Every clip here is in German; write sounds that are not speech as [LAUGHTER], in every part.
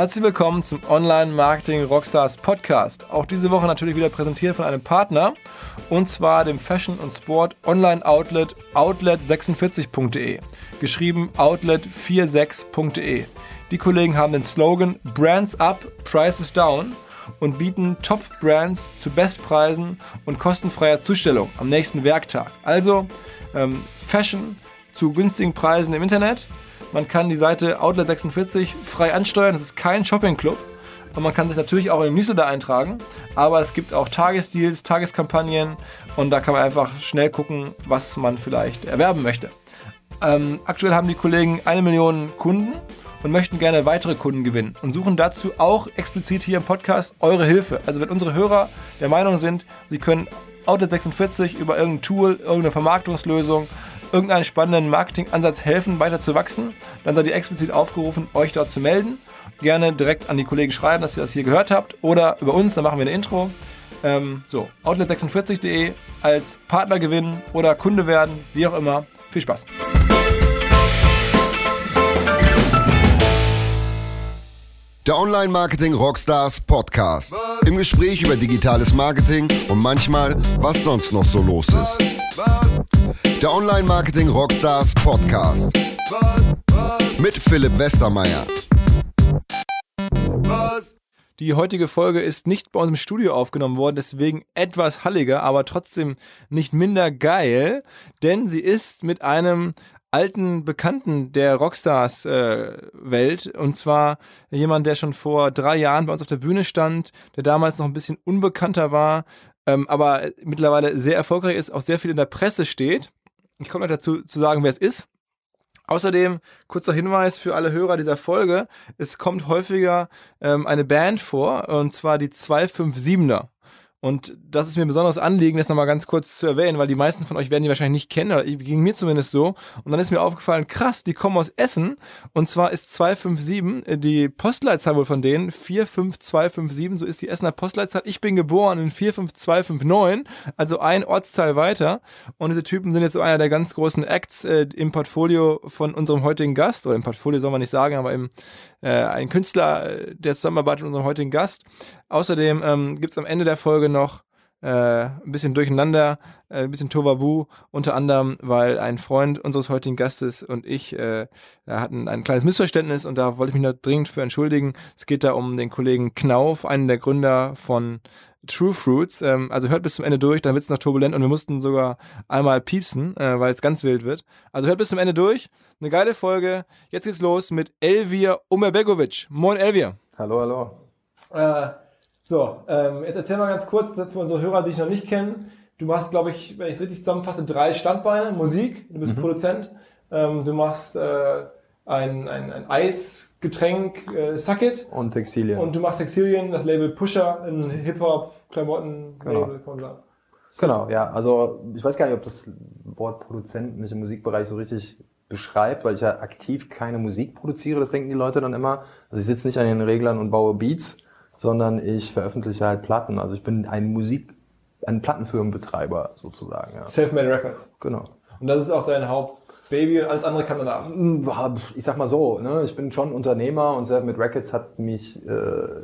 Herzlich willkommen zum Online Marketing Rockstars Podcast. Auch diese Woche natürlich wieder präsentiert von einem Partner und zwar dem Fashion und Sport Online Outlet outlet46.de. Geschrieben outlet46.de. Die Kollegen haben den Slogan Brands Up, Prices Down und bieten Top-Brands zu Bestpreisen und kostenfreier Zustellung am nächsten Werktag. Also ähm, Fashion zu günstigen Preisen im Internet. Man kann die Seite Outlet46 frei ansteuern. Das ist kein Shopping-Club. Und man kann sich natürlich auch in den Newsletter eintragen. Aber es gibt auch Tagesdeals, Tageskampagnen. Und da kann man einfach schnell gucken, was man vielleicht erwerben möchte. Ähm, aktuell haben die Kollegen eine Million Kunden und möchten gerne weitere Kunden gewinnen und suchen dazu auch explizit hier im Podcast eure Hilfe. Also wenn unsere Hörer der Meinung sind, sie können Outlet 46 über irgendein Tool, irgendeine Vermarktungslösung, irgendeinen spannenden Marketingansatz helfen, weiter zu wachsen, dann seid ihr explizit aufgerufen, euch dort zu melden. Gerne direkt an die Kollegen schreiben, dass ihr das hier gehört habt oder über uns, dann machen wir eine Intro. Ähm, so, outlet46.de als Partner gewinnen oder Kunde werden, wie auch immer. Viel Spaß! Der Online Marketing Rockstars Podcast. Im Gespräch über digitales Marketing und manchmal, was sonst noch so los ist. Der Online Marketing Rockstars Podcast. Mit Philipp Westermeier. Die heutige Folge ist nicht bei uns im Studio aufgenommen worden, deswegen etwas halliger, aber trotzdem nicht minder geil, denn sie ist mit einem alten Bekannten der Rockstars-Welt. Äh, und zwar jemand, der schon vor drei Jahren bei uns auf der Bühne stand, der damals noch ein bisschen unbekannter war, ähm, aber mittlerweile sehr erfolgreich ist, auch sehr viel in der Presse steht. Ich komme noch dazu zu sagen, wer es ist. Außerdem, kurzer Hinweis für alle Hörer dieser Folge, es kommt häufiger ähm, eine Band vor, und zwar die 257er. Und das ist mir ein besonderes Anliegen, das nochmal ganz kurz zu erwähnen, weil die meisten von euch werden die wahrscheinlich nicht kennen, oder ging mir zumindest so. Und dann ist mir aufgefallen, krass, die kommen aus Essen. Und zwar ist 257 äh, die Postleitzahl wohl von denen, 45257, so ist die Essener Postleitzahl. Ich bin geboren in 45259, also ein Ortsteil weiter. Und diese Typen sind jetzt so einer der ganz großen Acts äh, im Portfolio von unserem heutigen Gast, oder im Portfolio soll man nicht sagen, aber im, äh, ein Künstler, äh, der zusammenarbeitet mit unserem heutigen Gast. Außerdem ähm, gibt es am Ende der Folge noch äh, ein bisschen Durcheinander, äh, ein bisschen Tovabu, unter anderem, weil ein Freund unseres heutigen Gastes und ich äh, hatten ein kleines Missverständnis und da wollte ich mich noch dringend für entschuldigen. Es geht da um den Kollegen Knauf, einen der Gründer von True Fruits. Ähm, also hört bis zum Ende durch, dann wird es noch turbulent und wir mussten sogar einmal piepsen, äh, weil es ganz wild wird. Also hört bis zum Ende durch. Eine geile Folge. Jetzt geht's los mit Elvir Umerbegovic. Moin Elvir. Hallo, hallo. So, ähm, jetzt erzähl mal ganz kurz für unsere Hörer, die ich noch nicht kenne. Du machst, glaube ich, wenn ich es richtig zusammenfasse, drei Standbeine. Musik, du bist mhm. Produzent, ähm, du machst äh, ein, ein, ein Eisgetränk, äh, Sucket. Und Textilien. Und du machst Textilien, das Label Pusher, ein Hip-Hop, Klamotten, genau. Label, kann man. Genau, ja. Also ich weiß gar nicht, ob das Wort Produzent mich im Musikbereich so richtig beschreibt, weil ich ja aktiv keine Musik produziere, das denken die Leute dann immer. Also ich sitze nicht an den Reglern und baue Beats, sondern ich veröffentliche halt Platten. Also ich bin ein Musik, ein Plattenfirmenbetreiber sozusagen. Ja. Self-Made Records. Genau. Und das ist auch dein Hauptbaby und alles andere kann danach. Hm, ich sag mal so, ne, ich bin schon Unternehmer und Self-Made Records hat mich äh,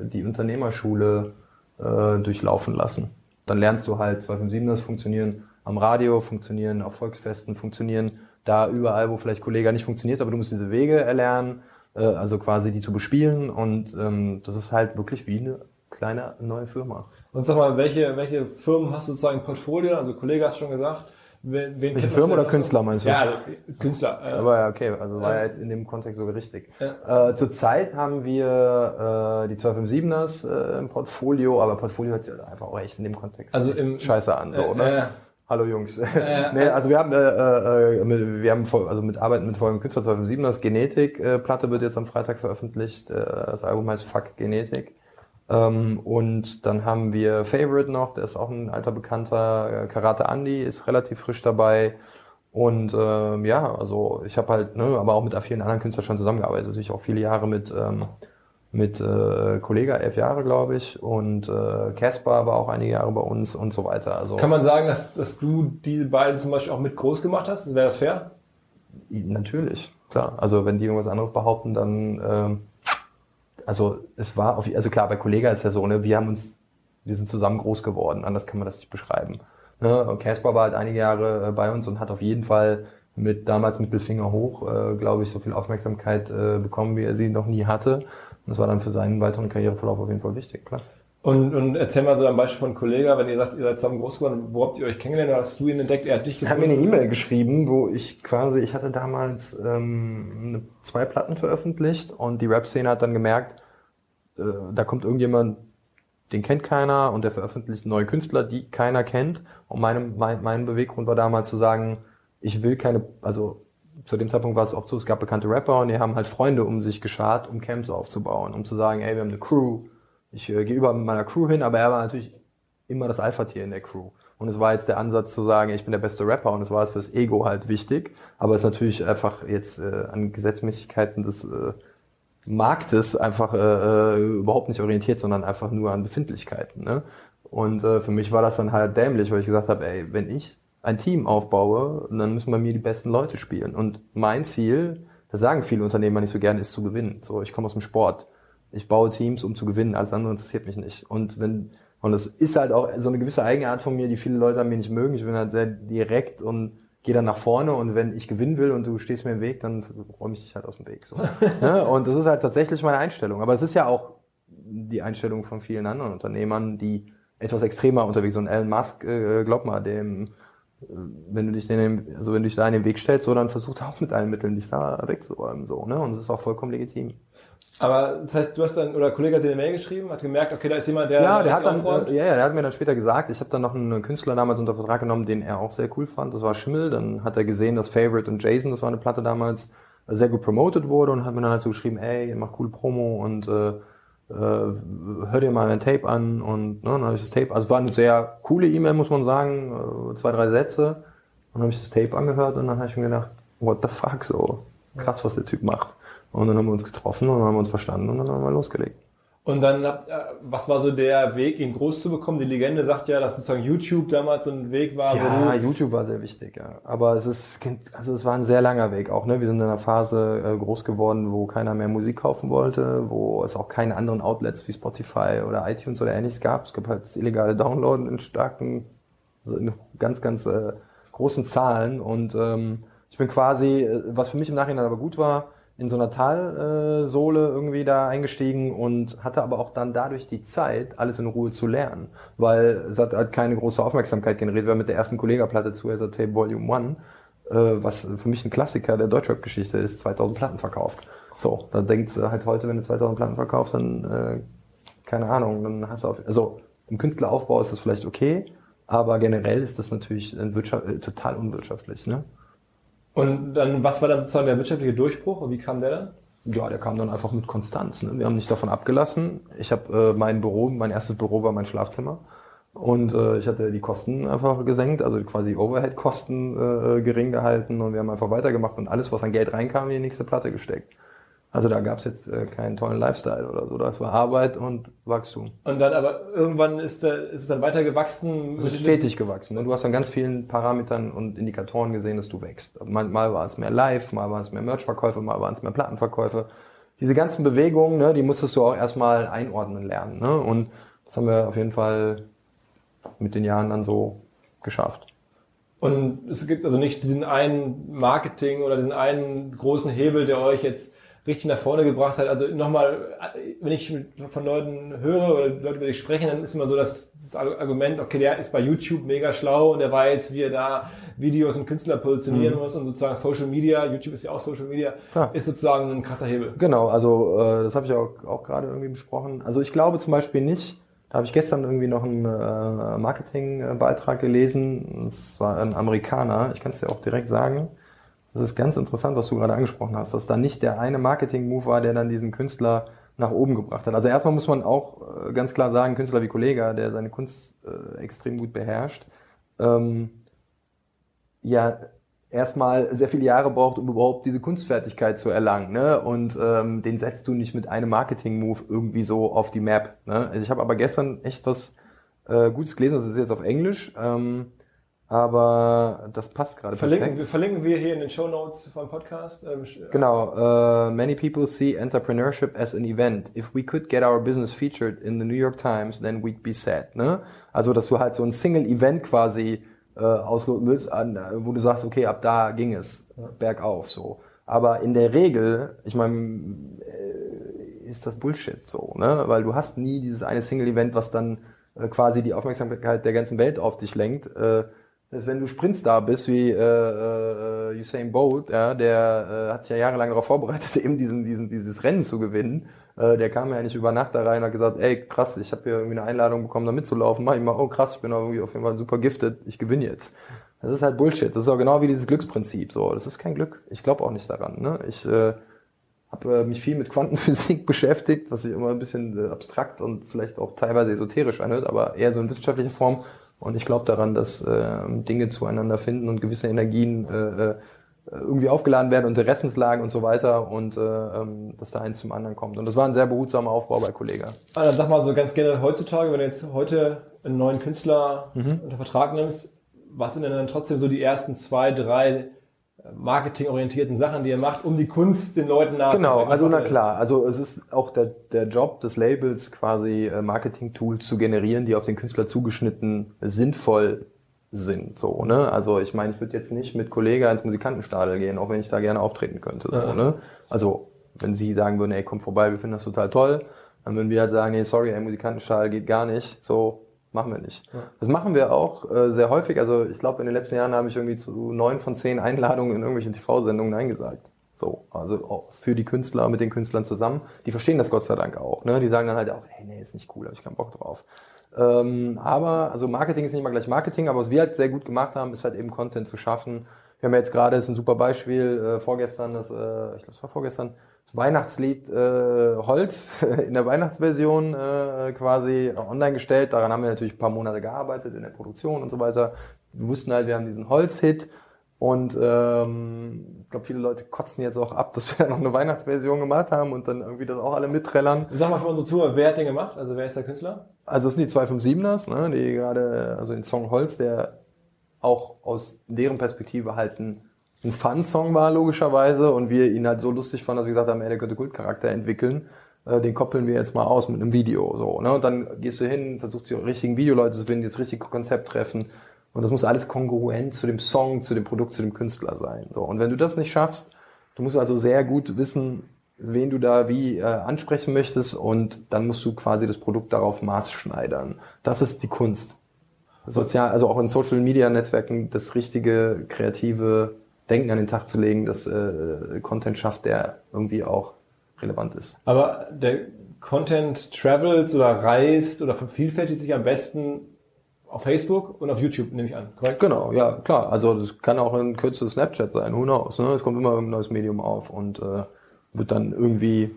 die Unternehmerschule äh, durchlaufen lassen. Dann lernst du halt 257 das funktionieren am Radio, funktionieren auf Volksfesten, funktionieren da überall, wo vielleicht Kollege nicht funktioniert, aber du musst diese Wege erlernen äh, also quasi die zu bespielen und ähm, das ist halt wirklich wie eine kleine neue Firma. Und sag mal, welche, welche Firmen hast du sozusagen im Portfolio? Also Kollege hast schon gesagt. Wen, wen welche Firma oder Künstler meinst du? Ja, also Künstler. Äh, Aber ja, okay, also war ja jetzt in dem Kontext sogar richtig. Äh, Zurzeit haben wir äh, die 257ers äh, im Portfolio, aber Portfolio hört sich einfach auch echt in dem Kontext also im, scheiße an, so, äh, oder? Äh, Hallo Jungs. [LAUGHS] Äh, nee, also wir haben, äh, äh, wir haben voll, also mit Arbeiten mit folgendem Künstler 2007, das Genetik äh, Platte wird jetzt am Freitag veröffentlicht. Äh, das Album heißt Fuck Genetik. Ähm, und dann haben wir Favorite noch, der ist auch ein alter Bekannter. Äh, Karate Andy ist relativ frisch dabei. Und ähm, ja, also ich habe halt, ne, aber auch mit vielen anderen Künstlern schon zusammengearbeitet. Natürlich auch viele Jahre mit ähm, mit äh, Kollega, elf Jahre, glaube ich, und äh, Caspar war auch einige Jahre bei uns und so weiter. Also Kann man sagen, dass, dass du die beiden zum Beispiel auch mit groß gemacht hast? Wäre das fair? Natürlich, klar. Also wenn die irgendwas anderes behaupten, dann ähm, also es war, auf, also klar, bei Kollega ist ja so, ne, wir haben uns, wir sind zusammen groß geworden, anders kann man das nicht beschreiben. Ne? Casper war halt einige Jahre äh, bei uns und hat auf jeden Fall mit damals Mittelfinger hoch, äh, glaube ich, so viel Aufmerksamkeit äh, bekommen, wie er sie noch nie hatte. Und das war dann für seinen weiteren Karriereverlauf auf jeden Fall wichtig, klar. Und, und erzähl mal so ein Beispiel von Kollega, wenn ihr sagt, ihr seid zusammen groß geworden, wo habt ihr euch kennengelernt oder hast du ihn entdeckt, er hat dich gefunden? Er hat mir eine E-Mail geschrieben, wo ich quasi, ich hatte damals ähm, zwei Platten veröffentlicht und die Rap-Szene hat dann gemerkt, äh, da kommt irgendjemand, den kennt keiner und der veröffentlicht neue Künstler, die keiner kennt. Und meine, mein, mein Beweggrund war damals zu sagen, ich will keine, also zu dem Zeitpunkt war es oft so, es gab bekannte Rapper und die haben halt Freunde um sich geschart, um Camps aufzubauen, um zu sagen, ey, wir haben eine Crew, ich äh, gehe über mit meiner Crew hin, aber er war natürlich immer das Alpha-Tier in der Crew. Und es war jetzt der Ansatz zu sagen, ich bin der beste Rapper und es war es fürs Ego halt wichtig. Aber es ist natürlich einfach jetzt äh, an Gesetzmäßigkeiten des äh, Marktes einfach äh, äh, überhaupt nicht orientiert, sondern einfach nur an Befindlichkeiten. Ne? Und äh, für mich war das dann halt dämlich, weil ich gesagt habe, ey, wenn ich ein Team aufbaue, dann müssen bei mir die besten Leute spielen. Und mein Ziel, das sagen viele Unternehmer nicht so gerne, ist zu gewinnen. So, ich komme aus dem Sport ich baue Teams, um zu gewinnen, alles andere interessiert mich nicht. Und wenn, und das ist halt auch so eine gewisse Eigenart von mir, die viele Leute an mir nicht mögen. Ich bin halt sehr direkt und gehe dann nach vorne und wenn ich gewinnen will und du stehst mir im Weg, dann räume ich dich halt aus dem Weg. So. ja, [LAUGHS] und das ist halt tatsächlich meine Einstellung. Aber es ist ja auch die Einstellung von vielen anderen Unternehmern, die etwas extremer unterwegs sind. Elon Musk, äh, glaub mal, dem, äh, wenn du dich den, also wenn du dich da in den Weg stellst, so, dann versucht er auch mit allen Mitteln dich da wegzuräumen, so, ne? Und das ist auch vollkommen legitim. Aber das heißt, du hast dann, oder ein Kollege hat dir eine Mail geschrieben, hat gemerkt, okay, da ist jemand, der. Ja, der hat dann, äh, ja, ja, der hat mir dann später gesagt, ich habe dann noch einen Künstler damals unter Vertrag genommen, den er auch sehr cool fand. Das war Schimmel. Dann hat er gesehen, dass Favorite und Jason, das war eine Platte damals, sehr gut promoted wurde und hat mir dann halt so geschrieben, ey, mach coole Promo und äh, äh, hör dir mal ein Tape an und ne, dann habe ich das Tape, also war eine sehr coole E-Mail, muss man sagen, äh, zwei, drei Sätze. Dann habe ich das Tape angehört und dann habe ich mir gedacht, what the fuck so, krass, was der Typ macht. Und dann haben wir uns getroffen und dann haben wir uns verstanden und dann haben wir losgelegt. Und dann, habt, äh, was war so der Weg, ihn groß zu bekommen? Die Legende sagt ja, dass sozusagen YouTube damals so ein Weg war. Ja, YouTube war sehr wichtig, ja. Aber es ist, also es war ein sehr langer Weg auch, ne? Wir sind in einer Phase äh, groß geworden, wo keiner mehr Musik kaufen wollte, wo es auch keine anderen Outlets wie Spotify oder iTunes oder ähnliches gab. Es gab halt das illegale Downloaden in starken, also in ganz, ganz äh, großen Zahlen. Und ähm, ich bin quasi, äh, was für mich im Nachhinein aber gut war, in so einer Talsohle irgendwie da eingestiegen und hatte aber auch dann dadurch die Zeit, alles in Ruhe zu lernen, weil es hat halt keine große Aufmerksamkeit generiert, weil mit der ersten Kollegaplatte zu also Tape Volume 1, äh, was für mich ein Klassiker der Deutschrap-Geschichte ist, 2000 Platten verkauft. So, da denkt halt heute, wenn du 2000 Platten verkaufst, dann, äh, keine Ahnung, dann hast du auf, also im Künstleraufbau ist das vielleicht okay, aber generell ist das natürlich äh, total unwirtschaftlich, ne? Und dann, was war dann sozusagen der wirtschaftliche Durchbruch und wie kam der dann? Ja, der kam dann einfach mit Konstanz. Ne? Wir haben nicht davon abgelassen. Ich habe äh, mein Büro, mein erstes Büro war mein Schlafzimmer. Und äh, ich hatte die Kosten einfach gesenkt, also quasi Overhead-Kosten äh, gering gehalten und wir haben einfach weitergemacht und alles, was an Geld reinkam, in die nächste Platte gesteckt. Also da gab es jetzt äh, keinen tollen Lifestyle oder so. Das war Arbeit und Wachstum. Und dann aber irgendwann ist, der, ist es dann weiter gewachsen? Es ist stetig gewachsen. Ne? Du hast an ganz vielen Parametern und Indikatoren gesehen, dass du wächst. Mal, mal war es mehr Live, mal war es mehr Merchverkäufe, mal waren es mehr Plattenverkäufe. Diese ganzen Bewegungen, ne, die musstest du auch erstmal einordnen lernen. Ne? Und das haben wir auf jeden Fall mit den Jahren dann so geschafft. Und es gibt also nicht diesen einen Marketing oder diesen einen großen Hebel, der euch jetzt richtig nach vorne gebracht hat. Also nochmal, wenn ich von Leuten höre oder Leute über dich sprechen, dann ist immer so dass das Argument, okay, der ist bei YouTube mega schlau und der weiß, wie er da Videos und Künstler positionieren mhm. muss und sozusagen Social Media, YouTube ist ja auch Social Media, Klar. ist sozusagen ein krasser Hebel. Genau, also äh, das habe ich auch, auch gerade irgendwie besprochen. Also ich glaube zum Beispiel nicht, da habe ich gestern irgendwie noch einen äh, Marketingbeitrag gelesen, das war ein Amerikaner, ich kann es dir auch direkt sagen, das ist ganz interessant, was du gerade angesprochen hast, dass da nicht der eine Marketing-Move war, der dann diesen Künstler nach oben gebracht hat. Also erstmal muss man auch äh, ganz klar sagen, Künstler wie Kollega, der seine Kunst äh, extrem gut beherrscht, ähm, ja erstmal sehr viele Jahre braucht, um überhaupt diese Kunstfertigkeit zu erlangen. Ne? Und ähm, den setzt du nicht mit einem Marketing-Move irgendwie so auf die Map. Ne? Also ich habe aber gestern echt was äh, Gutes gelesen, das ist jetzt auf Englisch. Ähm, Aber das passt gerade verlinken, perfekt. Verlinken wir hier in den Show Notes vom Podcast. Ähm, genau. Uh, many people see entrepreneurship as an event. If we could get our business featured in the New York Times, then we'd be sad. Ne? Also, dass du halt so ein Single-Event quasi äh, ausloten willst, an, wo du sagst, okay, ab da ging es ja. bergauf so. Aber in der Regel, ich meine, äh, ist das Bullshit so, ne? Weil du hast nie dieses eine Single-Event, was dann äh, quasi die Aufmerksamkeit der ganzen Welt auf dich lenkt. Äh, dass wenn du Sprintstar bist wie äh, äh, Usain Bolt, ja, der äh, hat sich ja jahrelang darauf vorbereitet, [LAUGHS] eben diesen, diesen, dieses Rennen zu gewinnen. Äh, der kam ja nicht über Nacht da rein und hat gesagt, ey krass, ich habe hier irgendwie eine Einladung bekommen, da mitzulaufen. Mach ich mal, oh krass, ich bin irgendwie auf jeden Fall super gifted, ich gewinne jetzt. Das ist halt Bullshit. Das ist auch genau wie dieses Glücksprinzip. So, das ist kein Glück. Ich glaube auch nicht daran. Ne? Ich äh, habe äh, mich viel mit Quantenphysik [LAUGHS] beschäftigt, was sich immer ein bisschen äh, abstrakt und vielleicht auch teilweise esoterisch anhört, aber eher so in wissenschaftlicher Form. Und ich glaube daran, dass äh, Dinge zueinander finden und gewisse Energien äh, äh, irgendwie aufgeladen werden, Interessenslagen und so weiter und äh, ähm, dass da eins zum anderen kommt. Und das war ein sehr behutsamer Aufbau bei Kollega. Ah, dann sag mal so ganz generell heutzutage, wenn du jetzt heute einen neuen Künstler mhm. unter Vertrag nimmst, was sind denn dann trotzdem so die ersten zwei, drei marketingorientierten Sachen, die ihr macht, um die Kunst den Leuten nahe Genau, also na klar, also es ist auch der, der Job des Labels quasi äh, Marketing-Tools zu generieren, die auf den Künstler zugeschnitten sinnvoll sind. So, ne? Also ich meine, ich würde jetzt nicht mit Kollege ins Musikantenstadel gehen, auch wenn ich da gerne auftreten könnte. So, ja. ne? Also wenn sie sagen würden, ey, komm vorbei, wir finden das total toll, dann würden wir halt sagen, nee, sorry, ey, Musikantenstadel geht gar nicht. So, machen wir nicht. Ja. Das machen wir auch äh, sehr häufig. Also ich glaube, in den letzten Jahren habe ich irgendwie zu neun von zehn Einladungen in irgendwelchen TV-Sendungen eingesagt. So, also auch für die Künstler, mit den Künstlern zusammen. Die verstehen das Gott sei Dank auch. Ne? Die sagen dann halt auch, hey, nee, ist nicht cool, habe ich keinen Bock drauf. Ähm, aber, also Marketing ist nicht immer gleich Marketing, aber was wir halt sehr gut gemacht haben, ist halt eben Content zu schaffen. Wir haben ja jetzt gerade, ist ein super Beispiel, äh, vorgestern, das, äh, ich glaube, es war vorgestern, Weihnachtslied äh, Holz [LAUGHS] in der Weihnachtsversion äh, quasi online gestellt. Daran haben wir natürlich ein paar Monate gearbeitet in der Produktion und so weiter. Wir wussten halt, wir haben diesen Holz-Hit und ähm, ich glaube, viele Leute kotzen jetzt auch ab, [LAUGHS] dass wir noch eine Weihnachtsversion gemacht haben und dann irgendwie das auch alle mitträllern. Sag mal für unsere Zuhörer, wer hat den gemacht? Also wer ist der Künstler? Also das sind die 257ers, ne, die gerade, also den Song Holz, der auch aus deren Perspektive halt ein ein Fun-Song war, logischerweise, und wir ihn halt so lustig fanden, dass wir gesagt haben, ey, der könnte Kultcharakter entwickeln. Äh, den koppeln wir jetzt mal aus mit einem Video, so, ne? Und dann gehst du hin, versuchst die richtigen Videoleute zu finden, die das richtige Konzept treffen. Und das muss alles kongruent zu dem Song, zu dem Produkt, zu dem Künstler sein, so. Und wenn du das nicht schaffst, du musst also sehr gut wissen, wen du da wie äh, ansprechen möchtest und dann musst du quasi das Produkt darauf maßschneidern. Das ist die Kunst. Sozial, also auch in Social Media Netzwerken das richtige kreative Denken an den Tag zu legen, dass äh, Content schafft, der irgendwie auch relevant ist. Aber der Content travels oder reist oder vervielfältigt sich am besten auf Facebook und auf YouTube, nehme ich an, korrekt? Genau, ja, klar. Also das kann auch ein kürzeres Snapchat sein, who knows. Ne? Es kommt immer ein neues Medium auf und äh, wird dann irgendwie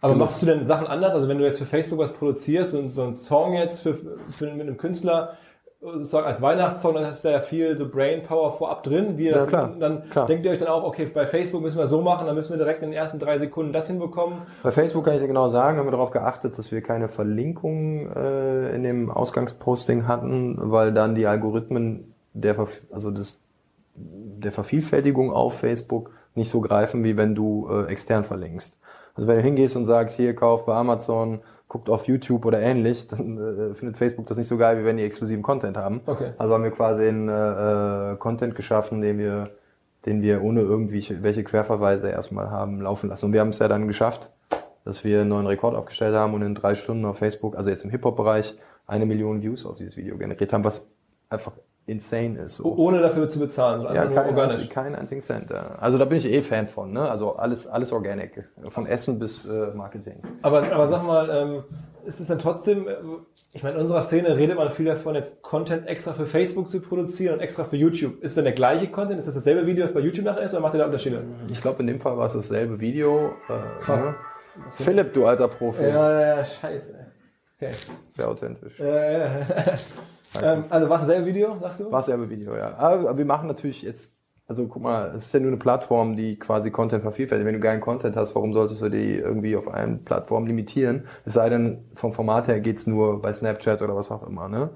aber genutzt. machst du denn Sachen anders? Also wenn du jetzt für Facebook was produzierst und so einen Song jetzt für, für mit einem Künstler, sozusagen als Weihnachtssong, dann hast du ja viel so Brainpower vorab drin. Wie das, ja, klar, dann klar. denkt ihr euch dann auch, okay, bei Facebook müssen wir so machen, dann müssen wir direkt in den ersten drei Sekunden das hinbekommen. Bei Facebook kann ich dir genau sagen, haben wir darauf geachtet, dass wir keine Verlinkung äh, in dem Ausgangsposting hatten, weil dann die Algorithmen der, also das, der Vervielfältigung auf Facebook nicht so greifen, wie wenn du äh, extern verlinkst. Also wenn du hingehst und sagst, hier kauf bei Amazon guckt auf YouTube oder ähnlich, dann äh, findet Facebook das nicht so geil, wie wenn die exklusiven Content haben. Okay. Also haben wir quasi einen äh, Content geschaffen, den wir, den wir ohne irgendwie welche Querverweise erstmal haben laufen lassen. Und wir haben es ja dann geschafft, dass wir einen neuen Rekord aufgestellt haben und in drei Stunden auf Facebook, also jetzt im Hip-Hop-Bereich, eine Million Views auf dieses Video generiert haben, was einfach insane ist. So. Ohne dafür zu bezahlen, also ja, kein, organisch. keinen einzigen Cent. Ja. Also da bin ich eh Fan von, ne? Also alles, alles organic, von Essen bis äh, Marketing. Aber, aber sag mal, ähm, ist es dann trotzdem, äh, ich meine, in unserer Szene redet man viel davon, jetzt Content extra für Facebook zu produzieren und extra für YouTube. Ist denn der gleiche Content? Ist das dasselbe Video, das bei YouTube nachher ist, oder macht ihr da Unterschiede? Ich glaube, in dem Fall war es dasselbe Video. Äh, ne? Philipp, du alter Profi. Ja, ja, ja, scheiße. Okay. Sehr authentisch. Ja, ja. [LAUGHS] Ähm, also war es dasselbe Video, sagst du? War dasselbe Video, ja. Aber wir machen natürlich jetzt, also guck mal, es ist ja nur eine Plattform, die quasi Content vervielfältigt. Wenn du geilen Content hast, warum solltest du die irgendwie auf eine Plattform limitieren? Es sei denn, vom Format her geht's nur bei Snapchat oder was auch immer, ne?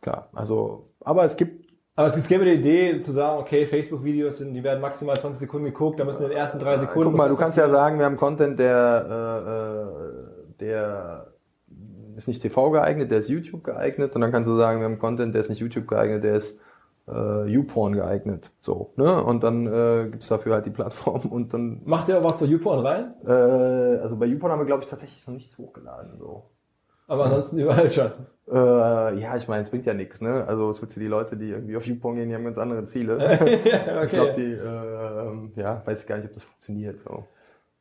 Klar, also, aber es gibt Aber es gäbe die Idee zu sagen, okay, Facebook-Videos, die werden maximal 20 Sekunden geguckt, da müssen in den ersten drei Sekunden... Guck mal, du kannst ja sagen, wir haben Content, der, äh, der ist nicht TV geeignet, der ist YouTube geeignet. Und dann kannst du sagen, wir haben Content, der ist nicht YouTube geeignet, der ist äh, YouPorn geeignet. So, ne? Und dann äh, gibt dafür halt die Plattform [LAUGHS] und dann. Macht ihr was für YouPorn rein? Äh, also bei YouPorn haben wir, glaube ich, tatsächlich noch nichts hochgeladen. So. Aber ansonsten überall schon. Äh, ja, ich meine, es bringt ja nichts, ne? Also es wird die Leute, die irgendwie auf YouPorn gehen, die haben ganz andere Ziele. [LAUGHS] okay. Ich glaube, die, äh, ja, weiß ich gar nicht, ob das funktioniert. So.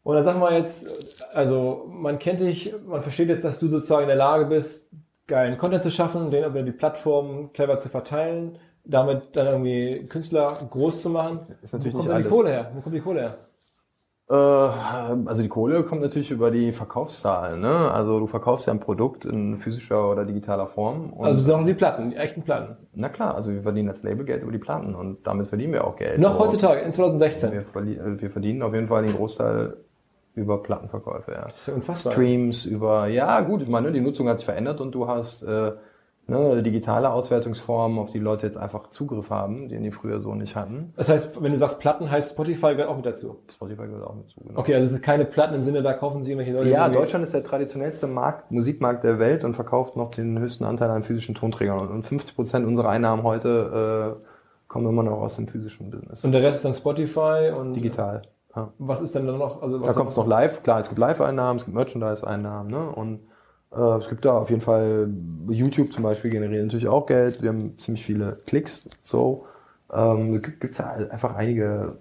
Und dann sagen wir jetzt, also man kennt dich, man versteht jetzt, dass du sozusagen in der Lage bist, geilen Content zu schaffen, den über die Plattform clever zu verteilen damit dann irgendwie Künstler groß zu machen. Ist natürlich Wo kommt nicht alles. die Kohle her? Wo kommt die Kohle her? Äh, also die Kohle kommt natürlich über die Verkaufszahlen. Ne? Also du verkaufst ja ein Produkt in physischer oder digitaler Form. also noch die Platten, die echten Platten. Na klar, also wir verdienen als Label Geld über die Platten und damit verdienen wir auch Geld. Noch heutzutage, in 2016. Wir, äh, wir, verdienen auf jeden Fall den Großteil über Plattenverkäufe. Ja. Das ist ja unfassbar. Streams, über, ja gut, ich meine, die Nutzung hat sich verändert und du hast... Äh, ne, digitale Auswertungsformen, auf die Leute jetzt einfach Zugriff haben, den die früher so nicht hatten. Das heißt, wenn du sagst Platten, heißt Spotify gehört auch mit dazu? Spotify gehört auch mit dazu, genau. Okay, also es ist keine Platten im Sinne, da kaufen sie irgendwelche Leute. Ja, Deutschland ist der traditionellste Markt, Musikmarkt der Welt und verkauft noch den höchsten Anteil an physischen Tonträgern. Und 50 Prozent unserer Einnahmen heute äh, kommen immer noch aus dem physischen Business. Und der Rest ist dann Spotify und digital. Ja. Was ist denn dann noch? Also da kommt es noch live, klar, es gibt Live-Einnahmen, es gibt Merchandise-Einnahmen, ne? Und äh, es gibt da auf jeden Fall, YouTube zum Beispiel generiert natürlich auch Geld. Wir haben ziemlich viele Klicks, so. Ähm, gibt es einfach einige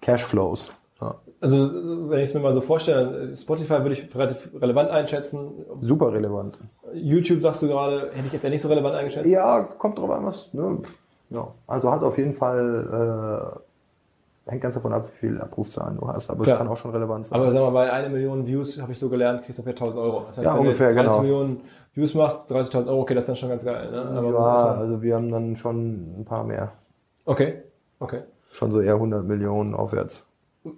Cashflows. Ja. Also, wenn ich es mir mal so vorstelle, Spotify würde ich relativ relevant einschätzen. Super relevant. YouTube sagst du gerade, hätte ich jetzt ja nicht so relevant eingeschätzt. Ja, kommt drauf an, was, ne? Ja. Also hat auf jeden Fall, äh, hängt ganz davon ab, wie viel Abrufzahlen du hast, aber Klar. es kann auch schon relevant sein. Aber sagen wir mal, bei einer Million Views, habe ich so gelernt, kriegst du ungefähr 1000 Euro. Das heißt, ja, wenn ungefähr, du 30 genau. Millionen Views machst, 30.000 Euro, okay, das ist dann schon ganz geil. Ne? Aber ja, also wir haben dann schon ein paar mehr. Okay, okay. Schon so eher 100 Millionen aufwärts.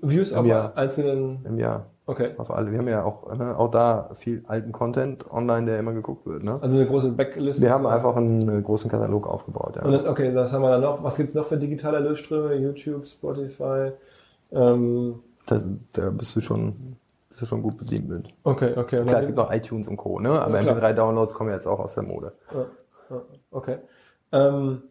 Views Im auf Jahr. einzelnen... Im Jahr. Okay. Auf alle. Wir haben ja auch, ne, auch da viel alten Content online, der immer geguckt wird. Ne? Also eine große Backlist. Wir haben einfach einen großen Katalog aufgebaut. Ja. Dann, okay, was haben wir dann noch? Was gibt's noch für digitale Erlösströme? YouTube, Spotify? Ähm, das, da bist du schon, bist du schon gut bedient mit. Okay, okay. Klar, es gibt noch iTunes und Co. Ne? Aber Ja, klar. MP3-Downloads kommen jetzt auch aus der Mode. Ja, okay. Ähm,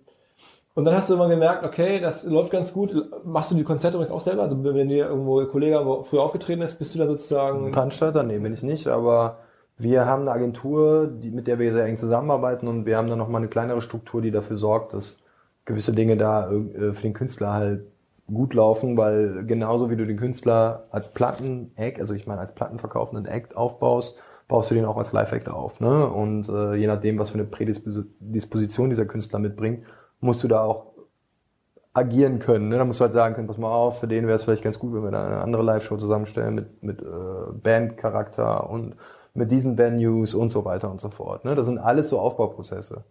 und dann hast du immer gemerkt, okay, das läuft ganz gut. Machst du die Konzerte übrigens auch selber? Also wenn dir irgendwo ein Kollege früher aufgetreten ist, bist du da sozusagen... Veranstalter? Nee, bin ich nicht, aber wir haben eine Agentur, die, mit der wir sehr eng zusammenarbeiten und wir haben dann nochmal eine kleinere Struktur, die dafür sorgt, dass gewisse Dinge da äh, für den Künstler halt gut laufen, weil genauso wie du den Künstler als Platten-Act, also ich meine als plattenverkaufenden Act aufbaust, baust du den auch als Live-Act auf. Ne? Und äh, je nachdem, was für eine Prädisposition dieser Künstler mitbringt, musst du da auch agieren können. Ne? Da musst du halt sagen können, pass mal auf, für den wäre es vielleicht ganz gut, wenn wir da eine andere Live-Show zusammenstellen mit, mit äh, Bandcharakter und mit diesen Venues und so weiter und so fort. Ne? Das sind alles so Aufbauprozesse.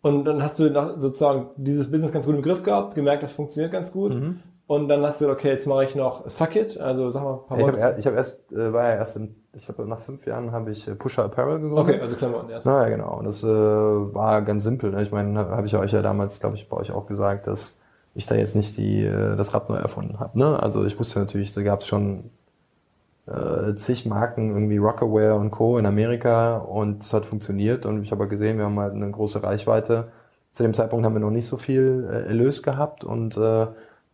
Und dann hast du sozusagen dieses Business ganz gut im Griff gehabt, gemerkt, das funktioniert ganz gut. Mhm. Und dann hast du gesagt, okay, jetzt mache ich noch Suck It. Also sag mal ein paar Ja, ich habe Worte. hab erst, äh, war ja erst in, ich habe nach fünf Jahren habe ich äh, Pusher Apparel gegründet. Okay, also Klamotten erst. Na ja, genau. Und das äh, war ganz simpel. Ne? Ich meine, habe ich euch ja damals, glaube ich, bei euch auch gesagt, dass ich da jetzt nicht die, äh, das Rad neu erfunden habe. Ne? Also ich wusste natürlich, da gab es schon äh, zig Marken, irgendwie Rockaware und Co. in Amerika und es hat funktioniert und ich habe gesehen, wir haben halt eine große Reichweite. Zu dem Zeitpunkt haben wir noch nicht so viel äh, Erlös gehabt und äh,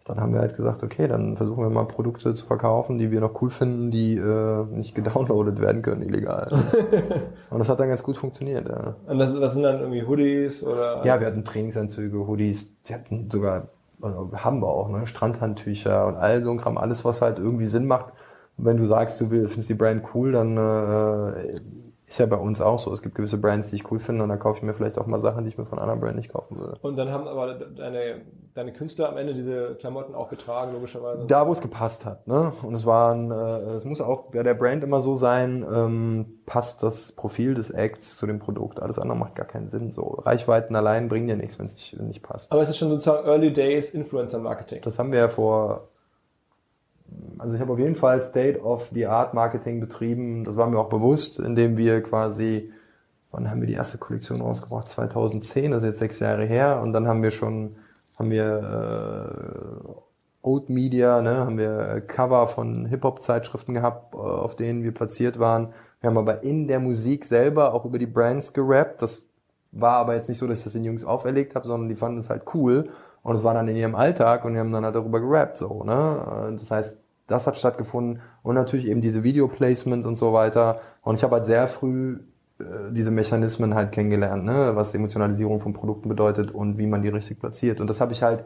dann haben wir halt gesagt, okay, dann versuchen wir mal Produkte zu verkaufen, die wir noch cool finden, die äh, nicht gedownloadet werden können illegal. [LAUGHS] und das hat dann ganz gut funktioniert. Ja. Und das, das sind dann irgendwie Hoodies oder. Ja, wir hatten Trainingsanzüge, Hoodies, die hatten sogar, also haben wir auch, ne, Strandhandtücher und all so ein Kram, alles, was halt irgendwie Sinn macht. Wenn du sagst, du will- findest die Brand cool, dann äh, ist ja bei uns auch so. Es gibt gewisse Brands, die ich cool finde und dann kaufe ich mir vielleicht auch mal Sachen, die ich mir von anderen Brand nicht kaufen würde. Und dann haben aber deine, deine Künstler am Ende diese Klamotten auch getragen, logischerweise. Da, wo es gepasst hat, ne? Und es waren, äh, es muss auch bei der Brand immer so sein, ähm, passt das Profil des Acts zu dem Produkt. Alles andere macht gar keinen Sinn. So Reichweiten allein bringen dir nichts, wenn es nicht, nicht passt. aber es ist schon sozusagen Early Days Influencer Marketing. Das haben wir ja vor, also ich habe auf jeden Fall State of the Art Marketing betrieben. Das war mir auch bewusst, indem wir quasi wann haben wir die erste Kollektion rausgebracht? 2010, das ist jetzt sechs Jahre her. Und dann haben wir schon, haben wir äh, Old Media, ne, haben wir Cover von Hip-Hop-Zeitschriften gehabt, äh, auf denen wir platziert waren. Wir haben aber in der Musik selber auch über die Brands gerappt. Das war aber jetzt nicht so, dass ich das den Jungs auferlegt habe, sondern die fanden es halt cool. Und es war dann in ihrem Alltag und die haben dann halt darüber gerappt, so, ne. Das heißt, das hat stattgefunden und natürlich eben diese Video-Placements und so weiter. Und ich habe halt sehr früh äh, diese Mechanismen halt kennengelernt, ne? was Emotionalisierung von Produkten bedeutet und wie man die richtig platziert. Und das habe ich halt,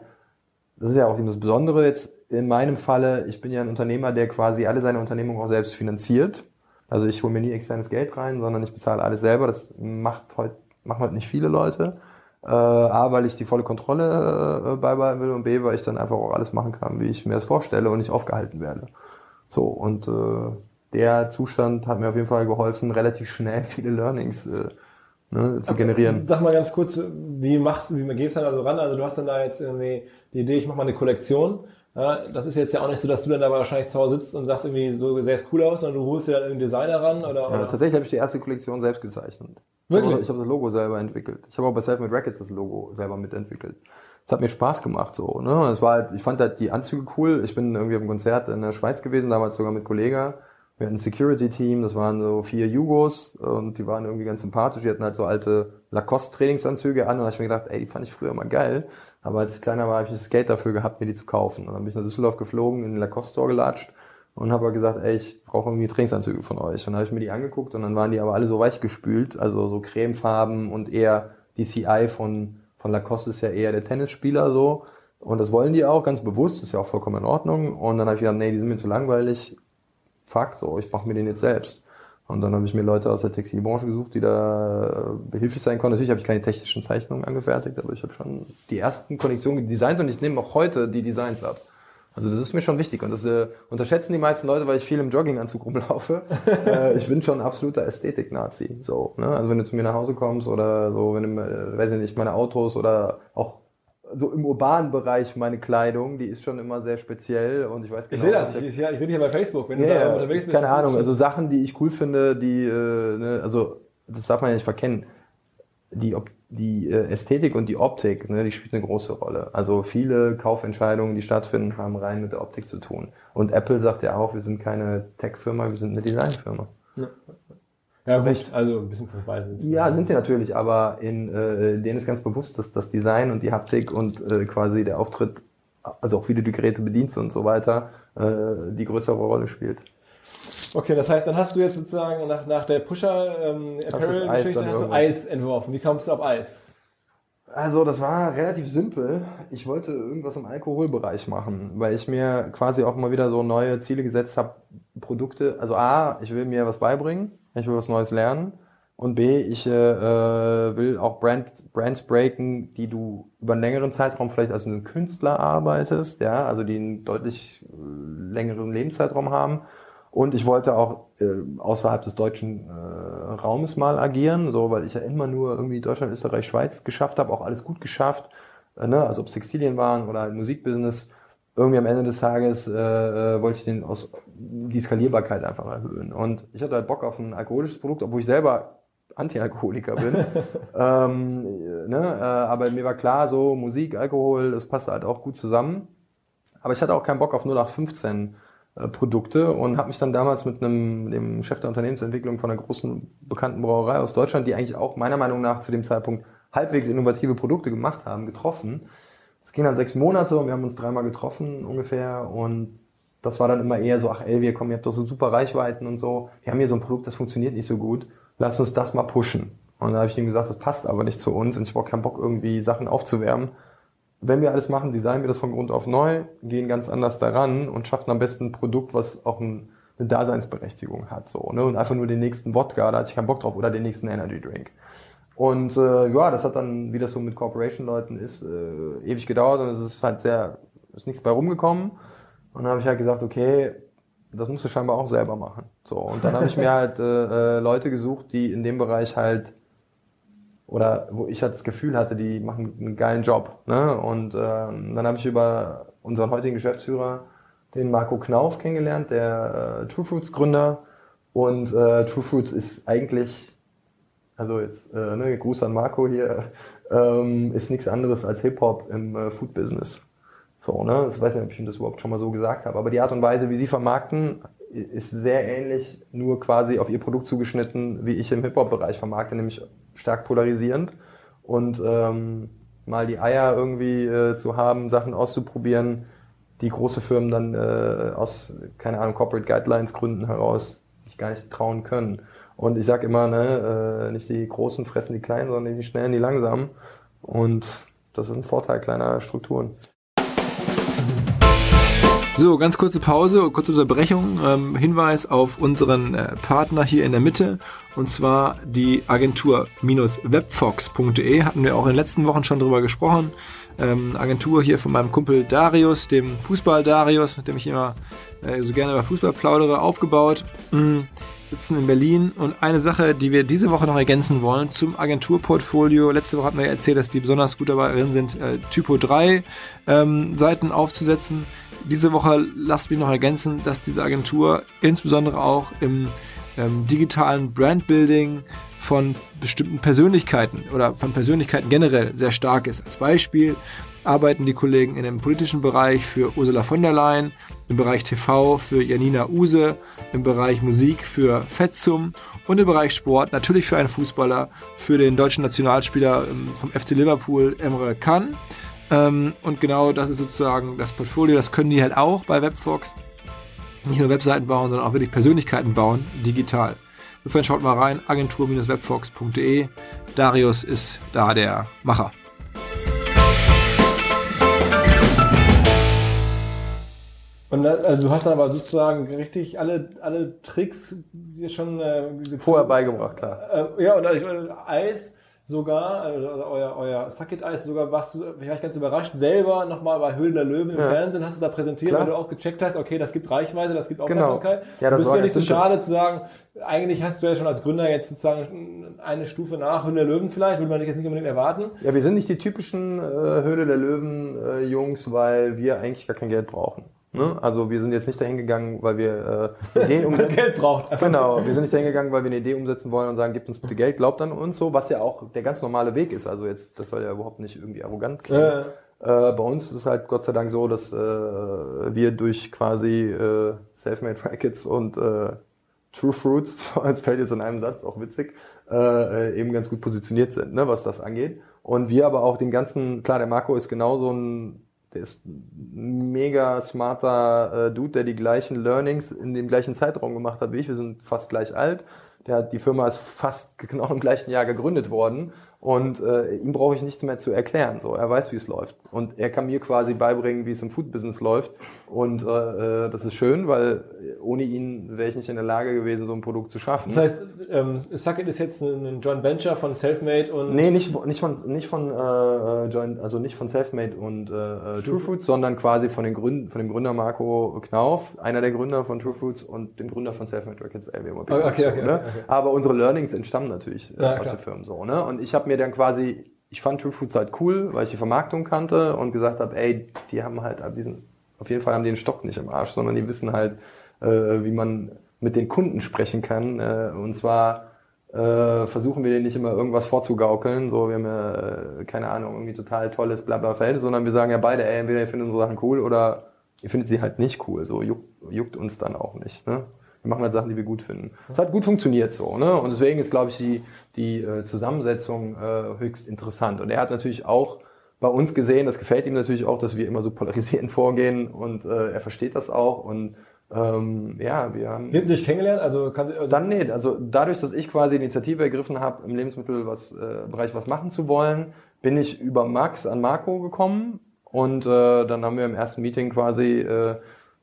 das ist ja auch das Besondere jetzt in meinem Falle, ich bin ja ein Unternehmer, der quasi alle seine Unternehmungen auch selbst finanziert. Also ich hole mir nie externes Geld rein, sondern ich bezahle alles selber. Das macht heute, machen heute nicht viele Leute. Äh, A, weil ich die volle Kontrolle äh, beibehalten will und B, weil ich dann einfach auch alles machen kann, wie ich mir das vorstelle und nicht aufgehalten werde. So, und äh, der Zustand hat mir auf jeden Fall geholfen, relativ schnell [LAUGHS] viele Learnings äh, ne, zu generieren. Sag mal ganz kurz, wie machst du, wie gehst du dann also ran? Also du hast dann da jetzt irgendwie die Idee, ich mache mal eine Kollektion. Ja, das ist jetzt ja auch nicht so, dass du dann da wahrscheinlich zu Hause sitzt und sagst irgendwie, so sähe es cool aus, sondern du holst dir dann einen Designer ran oder, ja, tatsächlich habe ich die erste Kollektion selbst gezeichnet. Wirklich? Ich habe das Logo selber entwickelt. Ich habe auch bei Selfmade Records das Logo selber mitentwickelt. Es hat mir Spaß gemacht so. Ne? Es war halt, ich fand halt die Anzüge cool. Ich bin irgendwie auf einem Konzert in der Schweiz gewesen, damals sogar mit Kollega. Wir hatten ein Security-Team, das waren so vier Jugos und die waren irgendwie ganz sympathisch. Die hatten halt so alte Lacoste-Trainingsanzüge an und da habe ich mir gedacht, ey, die fand ich früher mal geil. Aber als ich kleiner war, habe ich das Geld dafür gehabt, mir die zu kaufen. Und dann bin ich nach Düsseldorf geflogen, in den Lacoste-Store gelatscht und habe gesagt, ey, ich brauche irgendwie Trainingsanzüge von euch. Und dann habe ich mir die angeguckt und dann waren die aber alle so weich gespült, also so cremefarben und eher die CI von, von Lacoste ist ja eher der Tennisspieler so. Und das wollen die auch ganz bewusst, ist ja auch vollkommen in Ordnung. Und dann habe ich gesagt, nee, die sind mir zu langweilig. Fuck, so, ich mache mir den jetzt selbst. Und dann habe ich mir Leute aus der Textilbranche gesucht, die da behilflich sein konnten. Natürlich habe ich keine technischen Zeichnungen angefertigt, aber ich habe schon die ersten Kollektionen designt und ich nehme auch heute die Designs ab. Also das ist mir schon wichtig und das äh, unterschätzen die meisten Leute, weil ich viel im Jogginganzug rumlaufe. [LAUGHS] äh, ich bin schon ein absoluter Ästhetik-Nazi. So, ne? Also wenn du zu mir nach Hause kommst oder so, wenn du, äh, weiß ich nicht, meine Autos oder auch so im urbanen Bereich meine Kleidung, die ist schon immer sehr speziell und ich weiß genau. Ich sehe das, ich, ja, ich sehe dich ja bei Facebook, wenn yeah, du da unterwegs bist. Keine Ahnung, also Sachen, die ich cool finde, die, äh, ne, also das darf man ja nicht verkennen. Die, die äh, Ästhetik und die Optik, ne, die spielt eine große Rolle. Also viele Kaufentscheidungen, die stattfinden, haben rein mit der Optik zu tun. Und Apple sagt ja auch, wir sind keine Tech-Firma, wir sind eine Design-Firma. Ja. Ja, gut, also ein bisschen von beiden. Ja, sind sie natürlich, aber in äh, denen ist ganz bewusst, dass das Design und die Haptik und äh, quasi der Auftritt, also auch wie du die Geräte bedienst und so weiter, äh, die größere Rolle spielt. Okay, das heißt, dann hast du jetzt sozusagen nach, nach der Pusher ähm, Apparel Geschichte hast du Eis entworfen. Wie kommst du auf Eis? Also das war relativ simpel. Ich wollte irgendwas im Alkoholbereich machen, weil ich mir quasi auch mal wieder so neue Ziele gesetzt habe, Produkte. Also A, ich will mir was beibringen ich will was Neues lernen. Und B, ich äh, äh, will auch Brand, Brands breaken, die du über einen längeren Zeitraum vielleicht als ein Künstler arbeitest, ja, also die einen deutlich äh, längeren Lebenszeitraum haben. Und ich wollte auch äh, außerhalb des deutschen äh, Raumes mal agieren, so weil ich ja immer nur irgendwie Deutschland, Österreich, Schweiz geschafft habe, auch alles gut geschafft, äh, ne? also ob Textilien waren oder Musikbusiness irgendwie am Ende des Tages äh, äh, wollte ich den aus die Skalierbarkeit einfach erhöhen. Und ich hatte halt Bock auf ein alkoholisches Produkt, obwohl ich selber Anti-Alkoholiker bin. [LAUGHS] ähm, ne? äh, aber mir war klar, so Musik, Alkohol, das passt halt auch gut zusammen. Aber ich hatte auch keinen Bock auf 0815 äh, Produkte und habe mich dann damals mit einem dem Chef der Unternehmensentwicklung von einer großen bekannten Brauerei aus Deutschland, die eigentlich auch meiner Meinung nach zu dem Zeitpunkt halbwegs innovative Produkte gemacht haben, getroffen es ging dann sechs Monate und wir haben uns dreimal getroffen ungefähr und das war dann immer eher so, ach Elvia, komm, ihr habt doch so super Reichweiten und so. Wir haben hier so ein Produkt, das funktioniert nicht so gut. Lass uns das mal pushen. Und da habe ich ihm gesagt, das passt aber nicht zu uns und ich habe auch keinen Bock, irgendwie Sachen aufzuwärmen. Wenn wir alles machen, designen wir das von Grund auf neu, gehen ganz anders daran und schaffen am besten ein Produkt, was auch ein, eine Daseinsberechtigung hat. So, ne? Und einfach nur den nächsten Wodka, da hatte ich keinen Bock drauf, oder den nächsten Energy Drink. Und äh, ja, das hat dann, wie das so mit Corporation-Leuten ist, äh, ewig gedauert und es ist halt sehr, ist nichts bei rumgekommen. Und dann habe ich halt gesagt, okay, das musst du scheinbar auch selber machen. So, und dann habe ich mir halt [LAUGHS] äh, äh, Leute gesucht, die in dem Bereich halt oder wo ich halt das Gefühl hatte, die machen einen geilen Job. Ne? Und äh, dann habe ich über unseren heutigen Geschäftsführer, den Marco Knauf, kennengelernt, der äh, True Fruits Gründer. Und äh, True Fruits ist eigentlich also jetzt äh, ne, Gruß an Marco hier, [LAUGHS] ähm, ist nichts anderes als Hip-Hop im äh, Food-Business. So, ne? Ich weiß nicht, ob ich das überhaupt schon mal so gesagt habe. Aber die Art und Weise, wie sie vermarkten, ist sehr ähnlich, nur quasi auf ihr Produkt zugeschnitten, wie ich im Hip-Hop-Bereich vermarkte, nämlich stark polarisierend. Und ähm, mal die Eier irgendwie äh, zu haben, Sachen auszuprobieren, die große Firmen dann äh, aus, keine Ahnung, Corporate Guidelines Gründen heraus sich gar nicht trauen können. Und ich sag immer, ne, äh, nicht die Großen fressen die Kleinen, sondern die Schnellen, die Langsamen. Und das ist ein Vorteil kleiner Strukturen. So, ganz kurze Pause, kurze Unterbrechung. Ähm, Hinweis auf unseren äh, Partner hier in der Mitte und zwar die Agentur-webfox.de. Hatten wir auch in den letzten Wochen schon drüber gesprochen. Ähm, Agentur hier von meinem Kumpel Darius, dem Fußball Darius, mit dem ich immer äh, so gerne über Fußball plaudere, aufgebaut. Mhm. Sitzen in Berlin und eine Sache, die wir diese Woche noch ergänzen wollen zum Agenturportfolio. Letzte Woche hatten wir erzählt, dass die besonders gut dabei sind, äh, Typo 3 ähm, Seiten aufzusetzen diese Woche lasst mich noch ergänzen, dass diese Agentur insbesondere auch im ähm, digitalen Brandbuilding von bestimmten Persönlichkeiten oder von Persönlichkeiten generell sehr stark ist. Als Beispiel arbeiten die Kollegen in dem politischen Bereich für Ursula von der Leyen, im Bereich TV für Janina Use, im Bereich Musik für Fetzum und im Bereich Sport natürlich für einen Fußballer, für den deutschen Nationalspieler ähm, vom FC Liverpool Emre Can. Ähm, und genau das ist sozusagen das Portfolio. Das können die halt auch bei Webfox. Nicht nur Webseiten bauen, sondern auch wirklich Persönlichkeiten bauen, digital. Insofern schaut mal rein, agentur-webfox.de. Darius ist da der Macher. Und also du hast dann aber sozusagen richtig alle, alle Tricks schon äh, vorher beigebracht, klar. Äh, ja, und also, Eis sogar, also euer, euer Sucket Eis sogar, warst du, ich war ganz überrascht, selber nochmal bei Höhlen der Löwen im ja. Fernsehen, hast du da präsentiert, Klar. weil du auch gecheckt hast, okay, das gibt Reichweite, das gibt genau. Aufmerksamkeit. Genau. Ja, das du bist ja nicht so schade zu sagen, eigentlich hast du ja schon als Gründer jetzt sozusagen eine Stufe nach Höhle der Löwen vielleicht, würde man dich jetzt nicht unbedingt erwarten. Ja, wir sind nicht die typischen äh, Höhle der Löwen äh, Jungs, weil wir eigentlich gar kein Geld brauchen. Ne? Also wir sind jetzt nicht dahin gegangen, weil wir äh, Ideen [LAUGHS] umsetzen. Geld braucht. Genau, wir sind nicht dahin gegangen, weil wir eine Idee umsetzen wollen und sagen, gebt uns bitte Geld, glaubt an uns so, was ja auch der ganz normale Weg ist. Also jetzt, das soll ja überhaupt nicht irgendwie arrogant klingen. Äh. Äh, bei uns ist es halt Gott sei Dank so, dass äh, wir durch quasi äh, Selfmade Rackets und äh, True Fruits, [LAUGHS] so als fällt jetzt in einem Satz, auch witzig, äh, eben ganz gut positioniert sind, ne, was das angeht. Und wir aber auch den ganzen, klar, der Marco ist genauso ein der ist ein mega smarter äh, Dude, der die gleichen Learnings in dem gleichen Zeitraum gemacht hat wie ich. Wir sind fast gleich alt. Der hat, die Firma ist fast [LAUGHS] genau im gleichen Jahr gegründet worden und äh, ihm brauche ich nichts mehr zu erklären. So, er weiß, wie es läuft. Und er kann mir quasi beibringen, wie es im Food-Business läuft. Und äh, äh das ist schön, weil ohne ihn wäre ich nicht in der Lage gewesen, so ein Produkt zu schaffen. Das heißt, ähm, Sucket ist jetzt ein Joint Venture von Selfmade und. Nee, nicht, nicht von nicht von äh, äh Joint, also nicht von Selfmade und äh, äh True Fruits, sondern quasi von den Gründen, von dem Gründer Marco Knauf, einer der Gründer von True Fruits und dem Gründer von Selfmade Records, LW Okay, okay, so, okay, ne? okay, Aber unsere Learnings entstammen natürlich äh, ja, aus der Firma so, ne? Und ich habe mir dann quasi, ich fand True Foods halt cool, weil ich die Vermarktung kannte und gesagt habe, ey, die haben halt diesen, auf jeden Fall haben die den Stock nicht im Arsch, sondern die wissen halt, äh, wie man mit den Kunden sprechen kann. Äh, und zwar äh, versuchen wir denen nicht immer irgendwas vorzugaukeln, so wir haben ja, äh, keine Ahnung, irgendwie total tolles Blablabla sondern wir sagen ja beide, ey, entweder ihr findet unsere Sachen cool oder ihr findet sie halt nicht cool, so juckt, juckt uns dann auch nicht. Ne? Wir machen halt Sachen, die wir gut finden. Es hat gut funktioniert so, ne? Und deswegen ist, glaube ich, die, die äh, Zusammensetzung äh, höchst interessant. Und er hat natürlich auch bei uns gesehen, das gefällt ihm natürlich auch, dass wir immer so polarisierend vorgehen und äh, er versteht das auch und ähm, ja, wir haben. Wir haben dich kennengelernt? Also, kann, also Dann nee, also dadurch, dass ich quasi Initiative ergriffen habe, im Lebensmittelbereich was, äh, was machen zu wollen, bin ich über Max an Marco gekommen und äh, dann haben wir im ersten Meeting quasi äh,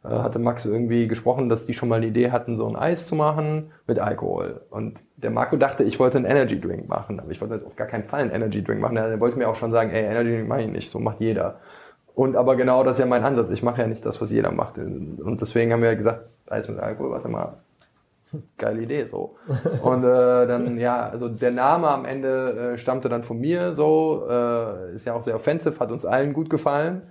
äh, hatte Max irgendwie gesprochen, dass die schon mal eine Idee hatten, so ein Eis zu machen mit Alkohol. Und der Marco dachte, ich wollte einen Energy Drink machen, aber ich wollte auf gar keinen Fall einen Energy Drink machen. Er wollte mir auch schon sagen, ey, Energy Drink mache ich nicht, so macht jeder. Und aber genau das ist ja mein Ansatz. Ich mache ja nicht das, was jeder macht. Und deswegen haben wir gesagt, Eis mit Alkohol, warte mal, geile Idee so. [LAUGHS] Und äh, dann, ja, also der Name am Ende äh, stammte dann von mir so, äh, ist ja auch sehr offensiv, hat uns allen gut gefallen.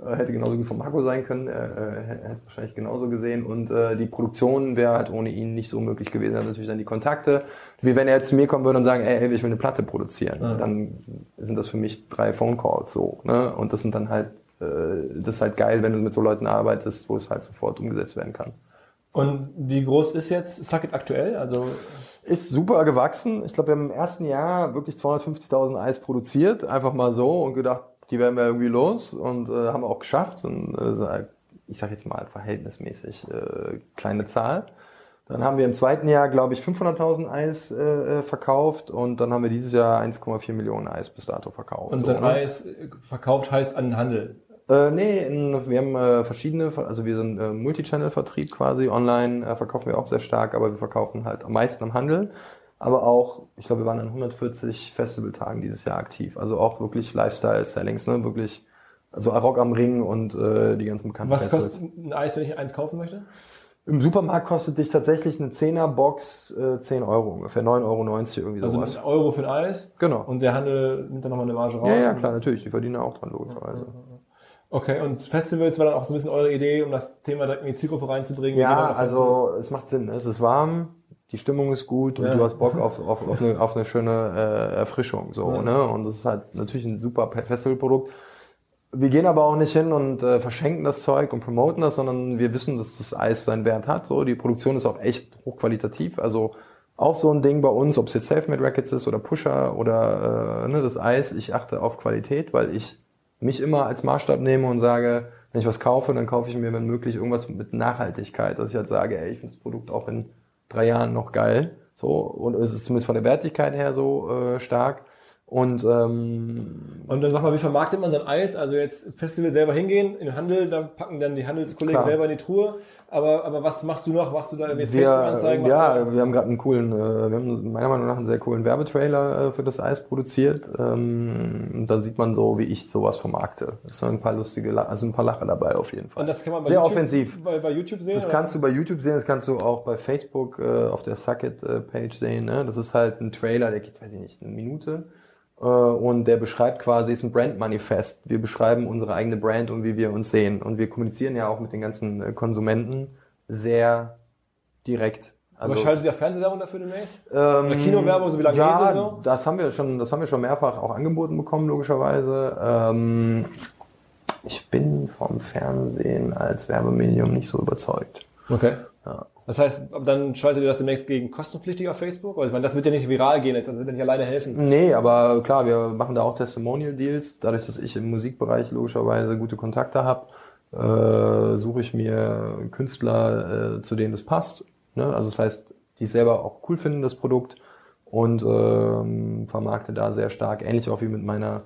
Äh, hätte genauso gut von Marco sein können, äh, äh hätte es wahrscheinlich genauso gesehen. Und äh, die Produktion wäre halt ohne ihn nicht so möglich gewesen. Er natürlich dann die Kontakte. Wie wenn er jetzt zu mir kommen würde und sagen, ey, ich will eine Platte produzieren. Ja. Dann sind das für mich drei Phone Calls so. Ne? Und das sind dann halt, äh, das ist halt geil, wenn du mit so Leuten arbeitest, wo es halt sofort umgesetzt werden kann. Und wie groß ist jetzt Sucket aktuell? Also ist super gewachsen. Ich glaube, wir haben im ersten Jahr wirklich 250.000 Eis produziert, einfach mal so und gedacht, die werden wir irgendwie los und äh, haben wir auch geschafft. Und, äh, ich sage jetzt mal verhältnismäßig äh, kleine Zahl. Dann haben wir im zweiten Jahr, glaube ich, 500.000 Eis äh, äh, verkauft und dann haben wir dieses Jahr 1,4 Millionen Eis bis dato verkauft. Und so, dann ne? Eis verkauft heißt an den Handel? Äh, nee, wir haben äh, verschiedene, also wir sind äh, Multichannel-Vertrieb quasi, online äh, verkaufen wir auch sehr stark, aber wir verkaufen halt am meisten am Handel aber auch, ich glaube, wir waren an 140 Festivaltagen dieses Jahr aktiv. Also auch wirklich Lifestyle-Sellings, ne? Wirklich, also Rock am Ring und äh, die ganzen bekannten Was Festivals. kostet ein Eis, wenn ich eins kaufen möchte? Im Supermarkt kostet dich tatsächlich eine 10er Box äh, 10 Euro ungefähr, 9,90 Euro irgendwie also sowas. Also ein Euro für ein Eis? Genau. Und der Handel nimmt dann nochmal eine Marge raus? Ja, ja, klar, natürlich. Die verdienen auch dran, logischerweise. Okay, und Festivals war dann auch so ein bisschen eure Idee, um das Thema direkt in die Zielgruppe reinzubringen? Ja, also es macht Sinn. Es ist warm, die Stimmung ist gut und ja. du hast Bock auf, auf, auf, [LAUGHS] eine, auf eine schöne äh, Erfrischung. So, ja. ne? Und das ist halt natürlich ein super Festivalprodukt. Wir gehen aber auch nicht hin und äh, verschenken das Zeug und promoten das, sondern wir wissen, dass das Eis seinen Wert hat. So, die Produktion ist auch echt hochqualitativ. Also auch so ein Ding bei uns, ob es jetzt Selfmade Rackets ist oder Pusher oder äh, ne, das Eis, ich achte auf Qualität, weil ich mich immer als Maßstab nehme und sage, wenn ich was kaufe, dann kaufe ich mir, wenn möglich, irgendwas mit Nachhaltigkeit, dass ich halt sage, ey, ich finde das Produkt auch in drei Jahren noch geil. So, und es ist zumindest von der Wertigkeit her so äh, stark. Und, ähm, und dann sag mal, wie vermarktet man sein Eis? Also jetzt Festival selber hingehen, in den Handel, da packen dann die Handelskollegen klar. selber in die Truhe. Aber, aber was machst du noch? Machst du da jetzt Facebook-Anzeigen? Ja, wir haben gerade einen coolen, äh, wir haben meiner Meinung nach einen sehr coolen Werbetrailer äh, für das Eis produziert. Ähm, und dann sieht man so, wie ich sowas vermarkte. Es sind ein paar lustige, also ein paar Lacher dabei auf jeden Fall. Und das kann man bei sehr YouTube, offensiv. Bei, bei YouTube sehen? Das oder? kannst du bei YouTube sehen, das kannst du auch bei Facebook äh, auf der Sucket-Page sehen. Ne? Das ist halt ein Trailer, der geht, weiß ich nicht, eine Minute äh, und der beschreibt quasi, ist ein Brand-Manifest. Wir beschreiben unsere eigene Brand und wie wir uns sehen. Und wir kommunizieren ja auch mit den ganzen äh, Konsumenten sehr direkt. Also, Aber schaltet ihr Fernsehwerbung dafür demnächst? Ähm, Oder Kinowerbung, so wie lange ja, so? das haben wir schon, das haben wir schon mehrfach auch angeboten bekommen, logischerweise. Ähm, ich bin vom Fernsehen als Werbemedium nicht so überzeugt. Okay. Ja. Das heißt, dann schaltet ihr das demnächst gegen kostenpflichtig auf Facebook? Also ich meine, das wird ja nicht viral gehen, jetzt, das wird ja nicht alleine helfen. Nee, aber klar, wir machen da auch Testimonial-Deals. Dadurch, dass ich im Musikbereich logischerweise gute Kontakte habe, äh, suche ich mir Künstler, äh, zu denen das passt. Ne? Also das heißt, die selber auch cool finden, das Produkt und ähm, vermarkte da sehr stark, ähnlich auch wie mit meiner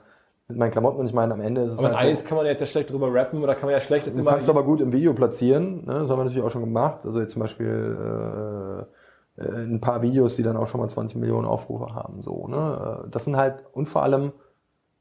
mit meinen Klamotten und ich meine, am Ende ist es aber halt Eis so, kann man jetzt ja schlecht drüber rappen oder kann man ja schlecht jetzt Du kannst aber gut im Video platzieren, ne? das haben wir natürlich auch schon gemacht. Also jetzt zum Beispiel äh, äh, ein paar Videos, die dann auch schon mal 20 Millionen Aufrufe haben. So, ne? Äh, das sind halt, und vor allem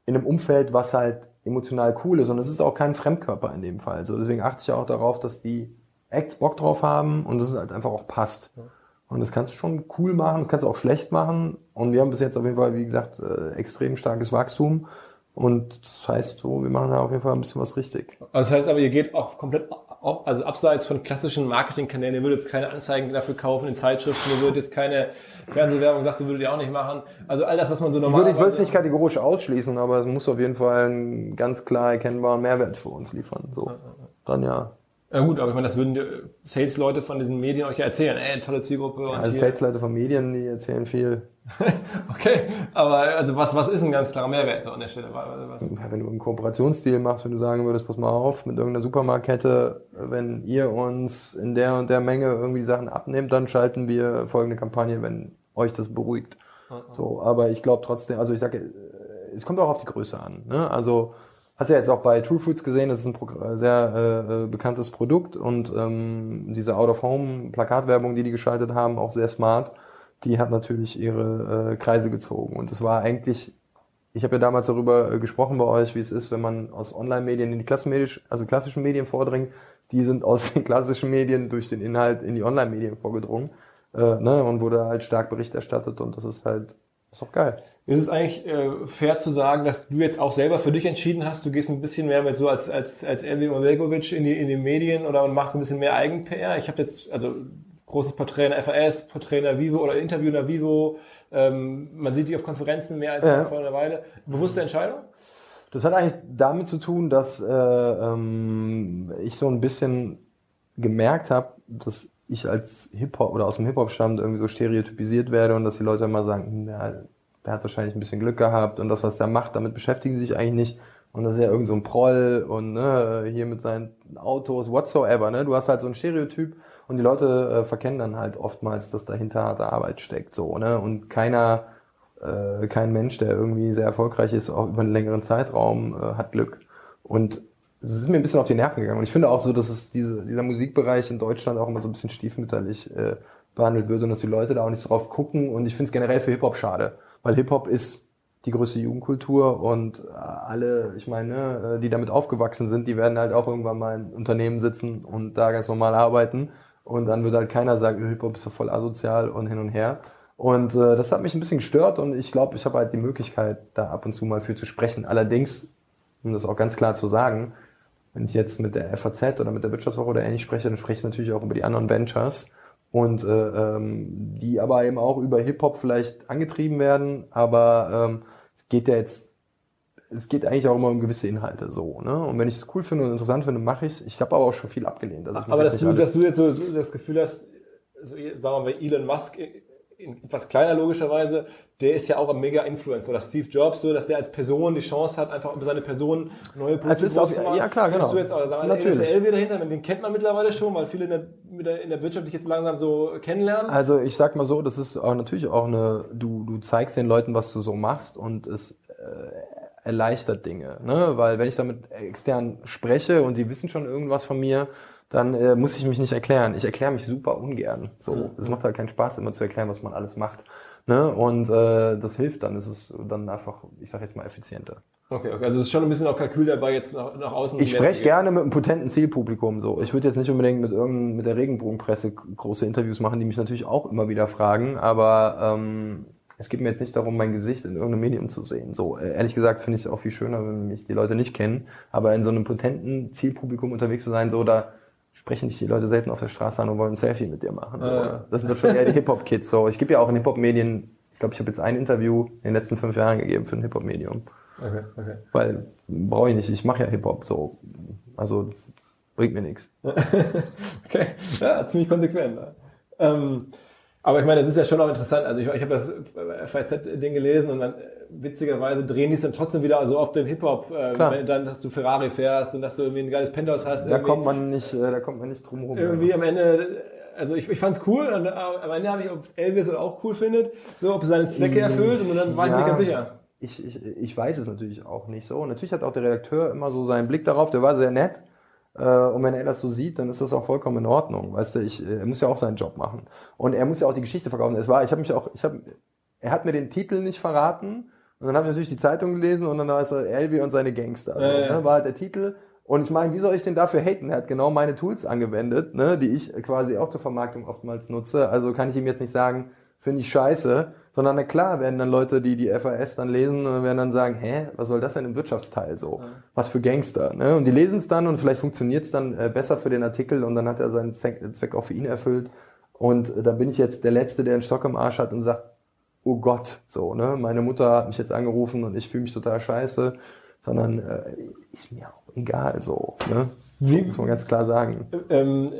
in einem Umfeld, was halt emotional cool ist. Und es ist auch kein Fremdkörper in dem Fall. So, deswegen achte ich auch darauf, dass die Acts Bock drauf haben und dass es halt einfach auch passt. Ja. Und das kannst du schon cool machen, das kannst du auch schlecht machen. Und wir haben bis jetzt auf jeden Fall, wie gesagt, äh, extrem starkes Wachstum. Und das heißt so, wir machen da auf jeden Fall ein bisschen was richtig. Also das heißt aber, ihr geht auch komplett, also abseits von klassischen Marketingkanälen, ihr würdet jetzt keine Anzeigen dafür kaufen in Zeitschriften, ihr würdet jetzt keine Fernsehwerbung, sagst du, würdet ihr auch nicht machen. Also all das, was man so normal. Ich würde es nicht kategorisch ausschließen, aber es muss auf jeden Fall einen ganz klar erkennbaren Mehrwert für uns liefern. So. Dann ja. Ja gut, aber ich meine, das würden die Sales-Leute von diesen Medien euch ja erzählen. Ey, tolle Zielgruppe. Ja, also Sales-Leute von Medien, die erzählen viel. [LAUGHS] okay, aber also was, was ist ein ganz klarer Mehrwert so an der Stelle? Ja, wenn du einen Kooperationsstil machst, wenn du sagen würdest, pass mal auf, mit irgendeiner Supermarktkette, wenn ihr uns in der und der Menge irgendwie Sachen abnehmt, dann schalten wir folgende Kampagne, wenn euch das beruhigt. Uh So, aber ich glaube trotzdem, also ich sage, es kommt auch auf die Größe an. Ne? Also Hast ja jetzt auch bei True Foods gesehen, das ist ein sehr äh, äh, bekanntes Produkt und ähm, diese Out-of-Home-Plakatwerbung, die die geschaltet haben, auch sehr smart, die hat natürlich ihre äh, Kreise gezogen. Und es war eigentlich, ich habe ja damals darüber äh, gesprochen bei euch, wie es ist, wenn man aus Online-Medien in die also klassischen Medien vordringt. Die sind aus den klassischen Medien durch den Inhalt in die Online-Medien vorgedrungen äh, ne, und wurde halt stark Bericht erstattet und das ist halt, ist doch geil. Ist es eigentlich äh, fair zu sagen, dass du jetzt auch selber für dich entschieden hast, du gehst ein bisschen mehr mit so als als als Elvi Omegovic in die in die Medien oder machst ein bisschen mehr Eigen-PR? Ich habe jetzt also großes Porträt in der FAS, Porträt in der Vivo oder Interview in der Vivo. Ähm, man sieht dich auf Konferenzen mehr als ja. vor einer Weile. Bewusste Entscheidung? Das hat eigentlich damit zu tun, dass äh, ähm, ich so ein bisschen gemerkt habe, dass ich als Hip-Hop oder aus dem Hip-Hop stammt irgendwie so stereotypisiert werde und dass die Leute immer sagen, ja, der hat wahrscheinlich ein bisschen Glück gehabt und das, was er macht, damit beschäftigen sie sich eigentlich nicht. Und das ist ja irgend so ein Proll und ne, hier mit seinen Autos, whatsoever. Ne? Du hast halt so ein Stereotyp und die Leute äh, verkennen dann halt oftmals, dass dahinter harte Arbeit steckt. so ne Und keiner, äh, kein Mensch, der irgendwie sehr erfolgreich ist, auch über einen längeren Zeitraum, äh, hat Glück. Und es ist mir ein bisschen auf die Nerven gegangen. Und ich finde auch so, dass es diese, dieser Musikbereich in Deutschland auch immer so ein bisschen stiefmütterlich äh, behandelt wird und dass die Leute da auch nicht so drauf gucken. Und ich finde es generell für Hip-Hop schade weil Hip-Hop ist die größte Jugendkultur und äh, alle, ich meine, ne, äh, die damit aufgewachsen sind, die werden halt auch irgendwann mal in Unternehmen sitzen und da ganz normal arbeiten und dann wird halt keiner sagen, Hip-Hop ist so voll asozial und hin und her. Und äh, das hat mich ein bisschen gestört und ich glaube, ich habe halt die Möglichkeit, da ab und zu mal für zu sprechen. Allerdings, um das auch ganz klar zu sagen, wenn ich jetzt mit der FAZ oder mit der Wirtschaftswoche oder ähnlich spreche, dann spreche ich natürlich auch über die anderen Ventures und äh, ähm, die aber eben auch über Hip-Hop vielleicht angetrieben werden, aber ähm, es geht ja jetzt, es geht eigentlich auch immer um gewisse Inhalte so. Ne? Und wenn ich es cool finde und interessant finde, mache ich es. Ich habe aber auch schon viel abgelehnt. Also aber dass du, dass du jetzt so das Gefühl hast, so, sagen wir mal, Elon Musk etwas kleiner logischerweise, der ist ja auch ein mega Influencer. Oder Steve Jobs, so, dass der als Person die Chance hat, einfach über seine Person neue Produkte also zu machen. Ja, klar, genau. Du jetzt auch sagen, Natürlich. Der LW dahinter, den kennt man mittlerweile schon, weil viele in der, in der Wirtschaft dich jetzt langsam so kennenlernen. Also ich sag mal so, das ist auch natürlich auch eine, du, du zeigst den Leuten, was du so machst und es äh, erleichtert Dinge. Ne? Weil wenn ich damit extern spreche und die wissen schon irgendwas von mir, dann äh, muss ich mich nicht erklären. Ich erkläre mich super ungern. So, es macht halt keinen Spaß, immer zu erklären, was man alles macht. Ne? Und äh, das hilft dann. Es ist dann einfach, ich sage jetzt mal, effizienter. Okay, okay. Also es ist schon ein bisschen auch Kalkül dabei, jetzt nach, nach außen. Ich spreche gerne mit einem potenten Zielpublikum. So, ich würde jetzt nicht unbedingt mit irgendeinem mit der Regenbogenpresse große Interviews machen, die mich natürlich auch immer wieder fragen. Aber ähm, es geht mir jetzt nicht darum, mein Gesicht in irgendeinem Medium zu sehen. So, äh, ehrlich gesagt finde ich es auch viel schöner, wenn mich die Leute nicht kennen. Aber in so einem potenten Zielpublikum unterwegs zu sein, so da sprechen dich die Leute selten auf der Straße an und wollen ein Selfie mit dir machen. So, ja. Das sind doch schon eher die Hip-Hop-Kids. So. Ich gebe ja auch in Hip-Hop-Medien, ich glaube, ich habe jetzt ein Interview in den letzten fünf Jahren gegeben für ein Hip-Hop-Medium. Okay, okay. Weil brauche ich nicht, ich mache ja Hip-Hop. So. Also das bringt mir nichts. [LAUGHS] okay, ja, ziemlich konsequent. Ähm, aber ich meine, das ist ja schon auch interessant. Also ich, ich habe das FIZ-Ding gelesen und dann witzigerweise drehen die es dann trotzdem wieder so auf den Hip-Hop, äh, dann, dass du Ferrari fährst und dass du irgendwie ein geiles Penthouse hast. Da kommt man nicht, äh, da kommt man nicht drum rum. Irgendwie am Ende, also ich, ich fand's cool und am Ende habe ich, ob es Elvis auch cool findet, so, ob es seine Zwecke erfüllt und dann war ja, ich mir ganz sicher. Ich, ich, ich weiß es natürlich auch nicht so. Und natürlich hat auch der Redakteur immer so seinen Blick darauf, der war sehr nett. Äh, und wenn er das so sieht, dann ist das auch vollkommen in Ordnung. Weißt du, ich, er muss ja auch seinen Job machen. Und er muss ja auch die Geschichte verkaufen. Es war, ich habe mich auch, ich habe, er hat mir den Titel nicht verraten. Und dann habe ich natürlich die Zeitung gelesen und dann war es so Elvi und seine Gangster. Also, äh. ne, war halt der Titel. Und ich meine, wie soll ich den dafür haten? Er hat genau meine Tools angewendet, ne, die ich quasi auch zur Vermarktung oftmals nutze. Also kann ich ihm jetzt nicht sagen, finde ich scheiße, sondern na klar werden dann Leute, die die FAS dann lesen, äh, werden dann sagen, hä, was soll das denn im Wirtschaftsteil so? Ja. Was für Gangster, ne? Und die lesen es dann und vielleicht funktioniert es dann äh, besser für den Artikel und dann hat er seinen Zweck auch für ihn erfüllt. Und äh, da bin ich jetzt der Letzte, der einen Stock im Arsch hat und sagt, oh Gott, so, ne? Meine Mutter hat mich jetzt angerufen und ich fühle mich total scheiße, sondern äh, ist mir auch egal so, ne? Wie, muss man ganz klar sagen. Ähm,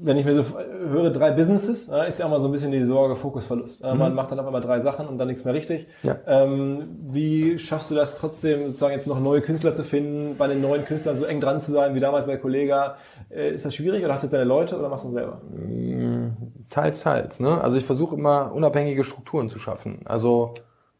wenn ich mir so höre, drei Businesses, ist ja immer so ein bisschen die Sorge, Fokusverlust. Mhm. Man macht dann auf einmal drei Sachen und dann nichts mehr richtig. Ja. Ähm, wie schaffst du das trotzdem, sozusagen jetzt noch neue Künstler zu finden, bei den neuen Künstlern so eng dran zu sein, wie damals bei Kollega? Äh, ist das schwierig oder hast du jetzt deine Leute oder machst du das selber? Mm, teils, teils. Ne? Also ich versuche immer unabhängige Strukturen zu schaffen. Also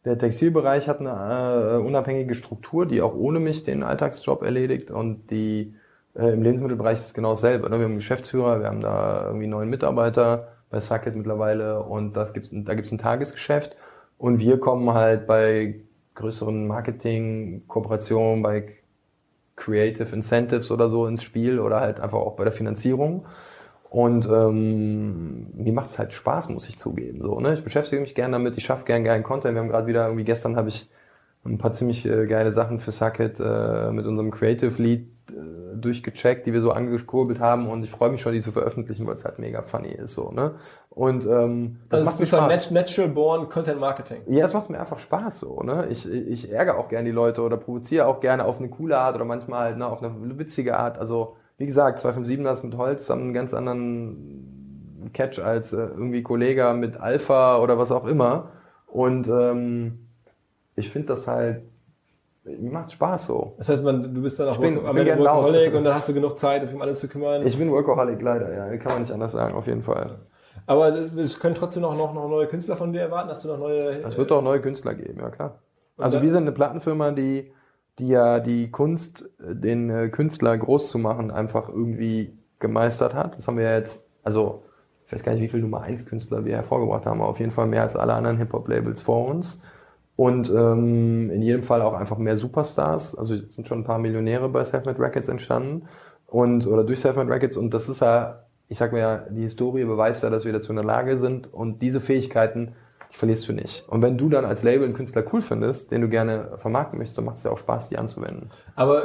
der Textilbereich hat eine äh, unabhängige Struktur, die auch ohne mich den Alltagsjob erledigt und die Im Lebensmittelbereich ist es genau dasselbe. Ne? Wir haben einen Geschäftsführer, wir haben da irgendwie neun Mitarbeiter bei Sucket mittlerweile und das gibt's, da gibt's ein Tagesgeschäft und wir kommen halt bei größeren Marketing-Kooperationen, bei Creative Incentives oder so ins Spiel oder halt einfach auch bei der Finanzierung. Und ähm, mir macht es halt Spaß, muss ich zugeben. So, ne? Ich beschäftige mich gerne damit, ich schaffe gern geilen Content. Wir haben gerade wieder, irgendwie gestern habe ich ein paar ziemlich äh, geile Sachen für Sucket äh, mit unserem Creative Lead äh, durchgecheckt, die wir so angekurbelt haben und ich freue mich schon, die zu veröffentlichen, weil es halt mega funny ist. so ne Und ähm, das also macht mir Spaß. Natural Born Content Marketing. Ja, es macht mir einfach Spaß so. ne Ich, ich ärgere auch gerne die Leute oder provoziere auch gerne auf eine coole Art oder manchmal halt, ne, auf eine witzige Art. Also wie gesagt, 257ers mit Holz haben einen ganz anderen Catch als äh, irgendwie Kollege mit Alpha oder was auch immer. Und ähm, ich finde das halt, mir macht Spaß so. Das heißt, man, du bist dann auch ich bin, am bin Ende Workaholic und dann hast du genug Zeit, um alles zu kümmern. Ich bin Workaholic leider, ja, kann man nicht anders sagen, auf jeden Fall. Aber es können trotzdem noch, noch, noch neue Künstler von dir erwarten, hast du noch neue... Es wird auch neue Künstler geben, ja klar. Also wir sind eine Plattenfirma, die die ja die Kunst, den äh, Künstler groß zu machen, einfach irgendwie gemeistert hat. Das haben wir ja jetzt, also ich weiß gar nicht, wie viele Nummer 1 Künstler wir hervorgebracht haben, aber auf jeden Fall mehr als alle anderen Hip-Hop-Labels vor uns. Und ähm, in jedem Fall auch einfach mehr Superstars. Also sind schon ein paar Millionäre bei Selfmade Records entstanden und oder durch Selfmade Records. Und das ist ja, ich sag mir ja, die Historie beweist ja, dass wir dazu in der Lage sind. Und diese Fähigkeiten verlierst du nicht. Und wenn du dann als Label einen Künstler cool findest, den du gerne vermarkten möchtest, dann macht es ja auch Spaß, die anzuwenden. Aber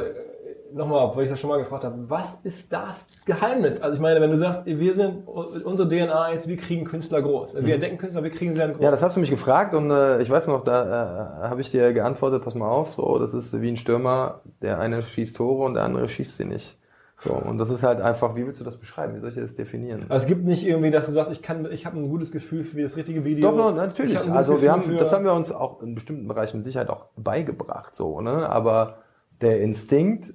nochmal, weil ich das schon mal gefragt habe, was ist das Geheimnis? Also ich meine, wenn du sagst, wir sind, unsere DNA ist, wir kriegen Künstler groß. Wir mhm. entdecken Künstler, wir kriegen sie dann groß. Ja, das hast du mich gefragt und äh, ich weiß noch, da äh, habe ich dir geantwortet, pass mal auf, so, das ist wie ein Stürmer, der eine schießt Tore und der andere schießt sie nicht. So, und das ist halt einfach, wie willst du das beschreiben? Wie soll ich das definieren? Also es gibt nicht irgendwie, dass du sagst, ich kann, ich habe ein gutes Gefühl für das richtige Video. Doch, no, natürlich. Also wir haben, das haben wir uns auch in bestimmten Bereichen mit Sicherheit auch beigebracht, so, ne? Aber der Instinkt,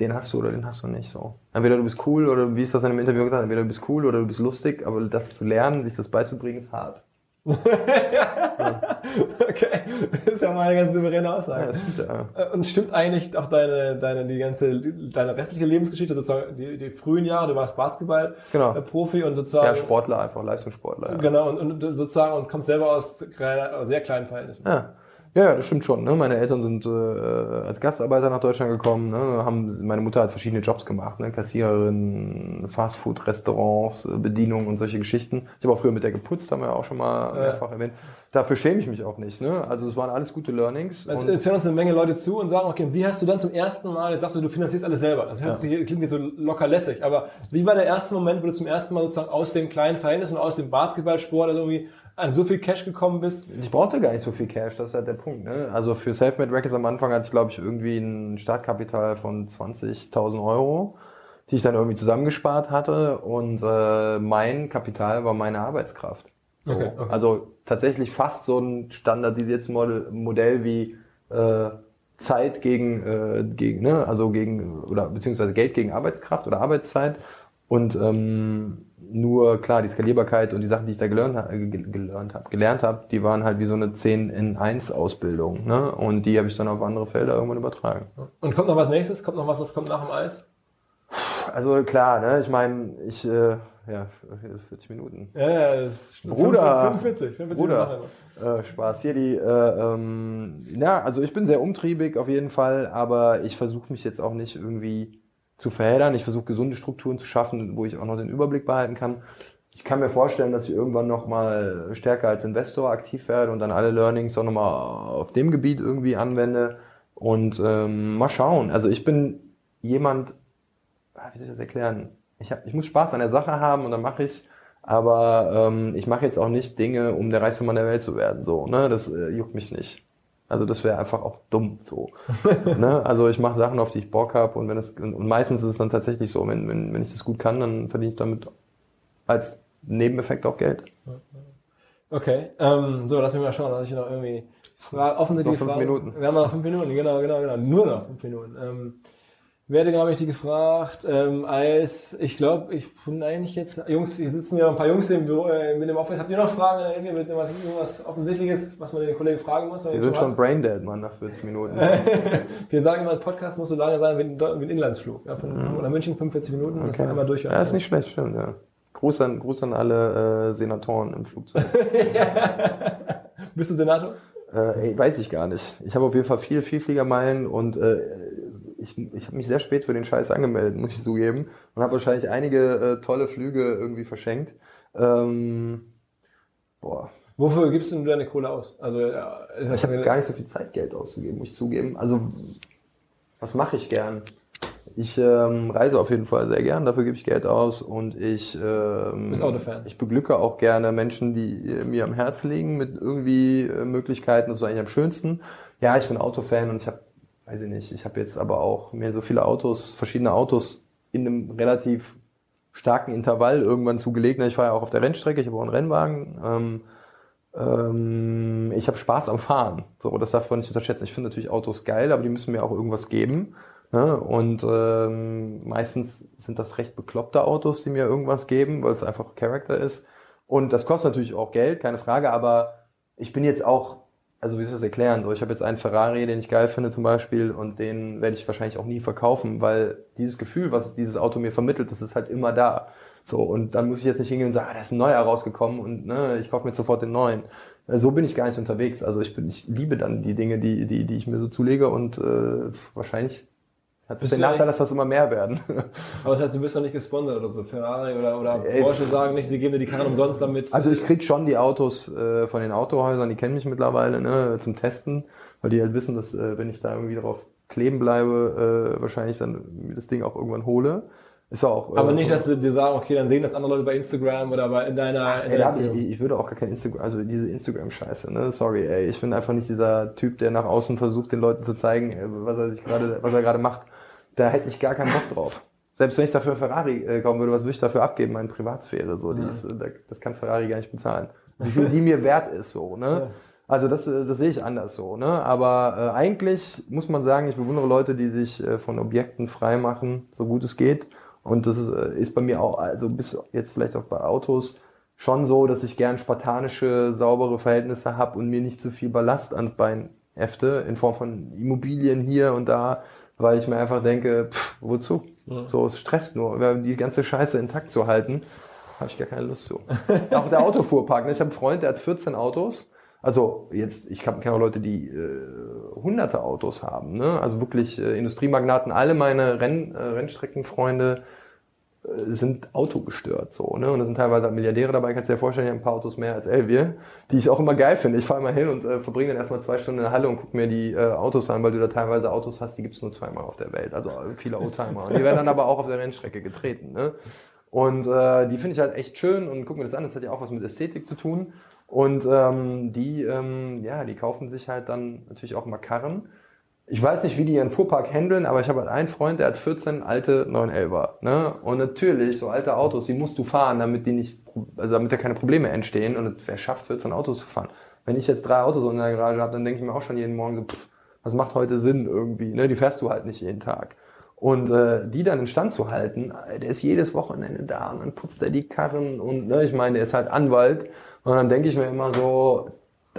den hast du oder den hast du nicht so. Entweder du bist cool oder wie ist das in einem Interview gesagt, entweder du bist cool oder du bist lustig, aber das zu lernen, sich das beizubringen, ist hart. [LAUGHS] okay, das ist ja mal eine ganz souveräne Aussage. Ja, stimmt, ja. Äh, und stimmt eigentlich auch deine, deine, die ganze, deine restliche Lebensgeschichte, sozusagen die, die frühen Jahre, du warst Basketball-Profi genau. und sozusagen. Ja, Sportler einfach, Leistungssportler. Ja. Genau, und, und sozusagen und kommst selber aus sehr kleinen Verhältnissen. Ja. Ja, das stimmt schon. Ne? Meine Eltern sind äh, als Gastarbeiter nach Deutschland gekommen. Ne? Haben, meine Mutter hat verschiedene Jobs gemacht, ne? Kassiererin, Fastfood-Restaurants, Bedienung und solche Geschichten. Ich habe auch früher mit der geputzt, haben wir auch schon mal ja. mehrfach erwähnt. Dafür schäme ich mich auch nicht. Ne? Also es waren alles gute Learnings. Es erzählen uns eine Menge Leute zu und sagen, okay, wie hast du dann zum ersten Mal, jetzt sagst du, du finanzierst alles selber. Das hört ja. klingt nicht so locker lässig, aber wie war der erste Moment, wo du zum ersten Mal sozusagen aus dem kleinen Verhältnis und aus dem Basketballsport also irgendwie an so viel Cash gekommen bist? Ich brauchte gar nicht so viel Cash, das ist halt der Punkt. Ne? Also für Selfmade Records am Anfang hatte ich, glaube ich, irgendwie ein Startkapital von 20.000 Euro, die ich dann irgendwie zusammengespart hatte. Und äh, mein Kapital war meine Arbeitskraft. So. Okay, okay. Also tatsächlich fast so ein standardisiertes Modell wie äh, Zeit gegen, äh, gegen ne? also gegen, oder beziehungsweise Geld gegen Arbeitskraft oder Arbeitszeit. Und ähm, nur klar, die Skalierbarkeit und die Sachen, die ich da gelernt, ha gelernt habe, gelernt habe, die waren halt wie so eine 10 in 1 Ausbildung. Ne? Und die habe ich dann auf andere Felder irgendwann übertragen. Und kommt noch was nächstes? Kommt noch was, was kommt nach dem Eis? Also klar, ne? ich meine, ich, äh, ja, 40 Minuten. Ja, ja, das ist Bruder, 45, 45 Bruder, äh, Spaß. Hier die, äh, ähm, ja, also ich bin sehr umtriebig auf jeden Fall, aber ich versuche mich jetzt auch nicht irgendwie zu verheddern. Ich versuche gesunde Strukturen zu schaffen, wo ich auch noch den Überblick behalten kann. Ich kann mir vorstellen, dass ich irgendwann noch mal stärker als Investor aktiv werde und dann alle Learnings auch nochmal auf dem Gebiet irgendwie anwende. Und ähm, mal schauen. Also ich bin jemand, ah, wie soll ich das erklären? Ich, hab, ich muss Spaß an der Sache haben und dann mache ich aber ähm, ich mache jetzt auch nicht Dinge, um der reichste Mann der Welt zu werden. So, ne? Das äh, juckt mich nicht. Also das wäre einfach auch dumm so. [LAUGHS] ne? Also ich mache Sachen, auf die ich Bock habe und wenn es und meistens ist es dann tatsächlich so, wenn, wenn, wenn ich das gut kann, dann verdiene ich damit als Nebeneffekt auch Geld. Okay, ähm, so lass mich mal schauen, dass ich noch irgendwie Frage, offensichtlich noch fünf Fragen. Minuten. Wir haben noch fünf Minuten, genau, genau, genau, nur noch fünf Minuten. Ähm, werde, glaube ich, die gefragt, ähm, als, ich glaube, ich bin eigentlich jetzt, Jungs, hier sitzen ja ein paar Jungs im Büro, äh, mit dem Office. Habt ihr noch Fragen? Irgendwas, irgendwas Offensichtliches, was man den Kollegen fragen muss? Wir sind schon braindead, Mann, nach 40 Minuten. [LAUGHS] Wir sagen immer, ein Podcast muss so lange sein wie ein, wie ein Inlandsflug. Ja, von mhm. oder München 45 Minuten, okay. das ist einmal durch. Ja, ist nicht schlecht, stimmt, ja. Gruß an, Gruß an alle äh, Senatoren im Flugzeug. [LAUGHS] Bist du Senator? Äh, ey, weiß ich gar nicht. Ich habe auf jeden Fall viel Vielfliegermeilen und äh, ich, ich habe mich sehr spät für den Scheiß angemeldet, muss ich zugeben. Und habe wahrscheinlich einige äh, tolle Flüge irgendwie verschenkt. Ähm, boah. Wofür gibst du deine Kohle aus? Also, ja, ich habe gar nicht so viel Zeit, Geld auszugeben, muss ich zugeben. Also, was mache ich gern? Ich ähm, reise auf jeden Fall sehr gern, dafür gebe ich Geld aus und ich, ähm, ich beglücke auch gerne Menschen, die äh, mir am Herzen liegen mit irgendwie äh, Möglichkeiten. Das ist eigentlich am schönsten. Ja, ich bin Autofan und ich habe, weiß ich nicht, ich habe jetzt aber auch mir so viele Autos, verschiedene Autos in einem relativ starken Intervall irgendwann zugelegt. Ich war ja auch auf der Rennstrecke, ich habe auch einen Rennwagen. Ähm, ähm, ich habe Spaß am Fahren. So, das darf man nicht unterschätzen. Ich finde natürlich Autos geil, aber die müssen mir auch irgendwas geben. Ne? Und ähm, meistens sind das recht bekloppte Autos, die mir irgendwas geben, weil es einfach Charakter ist. Und das kostet natürlich auch Geld, keine Frage, aber ich bin jetzt auch, also wie soll ich das erklären? So, ich habe jetzt einen Ferrari, den ich geil finde zum Beispiel, und den werde ich wahrscheinlich auch nie verkaufen, weil dieses Gefühl, was dieses Auto mir vermittelt, das ist halt immer da. So, und dann muss ich jetzt nicht hingehen und sagen, ah, da ist ein neuer rausgekommen und ne, ich kaufe mir sofort den neuen. So bin ich gar nicht unterwegs. Also ich bin, ich liebe dann die Dinge, die, die, die ich mir so zulege und äh, wahrscheinlich hat es den Nachteil, dass das immer mehr werden. Aber das heißt, du bist doch nicht gesponsert oder so. Ferrari oder, oder Porsche sagen nicht, sie geben dir die Karren umsonst damit. Also ich krieg schon die Autos äh, von den Autohäusern, die kennen mich mittlerweile, ne, zum Testen, weil die halt wissen, dass äh, wenn ich da irgendwie drauf kleben bleibe, äh, wahrscheinlich dann das Ding auch irgendwann hole. Ist auch. Aber äh, nicht, dass sie dir sagen, okay, dann sehen das andere Leute bei Instagram oder bei in deiner. Ach, in ey, deiner ich, ich, würde auch gar kein Instagram, also diese Instagram-Scheiße, ne? Sorry, ey, ich bin einfach nicht dieser Typ, der nach außen versucht, den Leuten zu zeigen, äh, was er sich gerade, was er gerade macht. Da hätte ich gar keinen Bock drauf. Selbst wenn ich dafür Ferrari äh, kaufen würde, was würde ich dafür abgeben? Meine Privatsphäre, so, die ja. ist, äh, das kann Ferrari gar nicht bezahlen. Wie viel die mir wert ist, so, ne? Ja. Also das, das sehe ich anders so. Ne? Aber äh, eigentlich muss man sagen, ich bewundere Leute, die sich äh, von Objekten frei machen, so gut es geht. Und das ist, äh, ist bei mir auch, also bis jetzt vielleicht auch bei Autos, schon so, dass ich gern spartanische, saubere Verhältnisse habe und mir nicht zu viel Ballast ans Bein hefte, in Form von Immobilien hier und da, weil ich mir einfach denke, pff, wozu? Ja. So, es stresst nur. Die ganze Scheiße intakt zu halten, habe ich gar keine Lust zu. [LAUGHS] auch der Autofuhrpark. Ne? Ich habe einen Freund, der hat 14 Autos. Also jetzt, ich kenne auch Leute, die äh, hunderte Autos haben. Ne? Also wirklich äh, Industriemagnaten. Alle meine Renn, äh, Rennstreckenfreunde sind autogestört so, ne? Und da sind teilweise Milliardäre dabei, kannst dir vorstellen, die haben ein paar Autos mehr als Elvier, die ich auch immer geil finde. Ich fahre immer hin und äh, verbringe dann erstmal zwei Stunden in der Halle und gucke mir die äh, Autos an, weil du da teilweise Autos hast, die gibt's nur zweimal auf der Welt. Also äh, viele Oldtimer. Und die werden dann aber auch auf der Rennstrecke getreten. Ne? Und äh, die finde ich halt echt schön und guck mir das an, das hat ja auch was mit Ästhetik zu tun. Und ähm, die, ähm, ja, die kaufen sich halt dann natürlich auch mal Karren ich weiß nicht, wie die ihren Fuhrpark handeln, aber ich habe halt einen Freund, der hat 14 alte 911er. Ne? Und natürlich, so alte Autos, die musst du fahren, damit die nicht, also damit da keine Probleme entstehen. Und wer schafft 14 Autos zu fahren? Wenn ich jetzt drei Autos in der Garage habe, dann denke ich mir auch schon jeden Morgen so, pff, was macht heute Sinn irgendwie? Ne? Die fährst du halt nicht jeden Tag. Und äh, die dann in Stand zu halten, der ist jedes Wochenende da und dann putzt er die Karren und ne, ich meine, der ist halt Anwalt. Und dann denke ich mir immer so,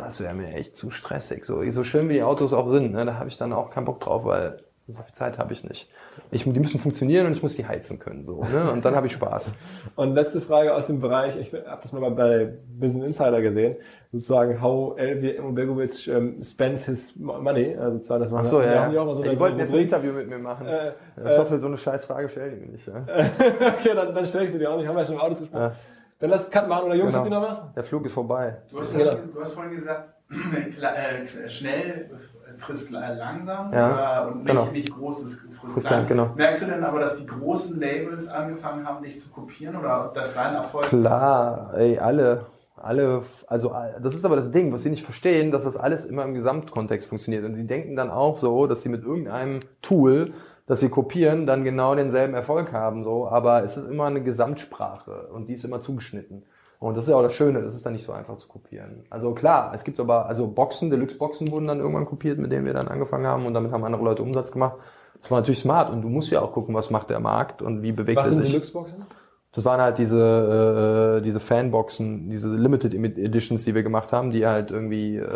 das wäre mir echt zu stressig. So, so schön wie die Autos auch sind, ne, da habe ich dann auch keinen Bock drauf, weil so viel Zeit habe ich nicht. Ich, die müssen funktionieren und ich muss die heizen können. So, ne? Und dann habe ich Spaß. [LAUGHS] Und letzte Frage aus dem Bereich, ich habe das mal bei Business Insider gesehen, sozusagen, how Elvi Begovic um, spends his money. Also sozusagen, das machen Ach so, ja. Die, auch mal so die wollten jetzt ein Interview mit mir machen. Äh, ich äh, hoffe, so eine scheiß Frage stellen die mir nicht. Ja? [LAUGHS] okay, dann, dann stelle ich sie dir auch nicht. Haben wir ja schon im Autos gesprochen. Ja. Dann lass Cut machen oder Jungs, genau. habt ihr noch was? Der Flug ist vorbei. Du hast, genau. du hast vorhin gesagt, [CLEARS THROAT] äh, schnell frisst langsam ja, und nicht, genau. nicht großes frisst klein. Genau. Merkst du denn aber, dass die großen Labels angefangen haben, dich zu kopieren oder ob das dein Erfolg Klar, ey, alle. Alle, also das ist aber das Ding, was sie nicht verstehen, dass das alles immer im Gesamtkontext funktioniert. Und sie denken dann auch so, dass sie mit irgendeinem Tool dass sie kopieren, dann genau denselben Erfolg haben, so. Aber es ist immer eine Gesamtsprache und die ist immer zugeschnitten. Und das ist ja auch das Schöne, das ist dann nicht so einfach zu kopieren. Also klar, es gibt aber, also Boxen, Deluxe-Boxen wurden dann irgendwann kopiert, mit denen wir dann angefangen haben und damit haben andere Leute Umsatz gemacht. Das war natürlich smart und du musst ja auch gucken, was macht der Markt und wie bewegt was er sich. Was sind Deluxe-Boxen? Das waren halt diese, äh, diese Fanboxen, diese Limited Editions, die wir gemacht haben, die halt irgendwie äh,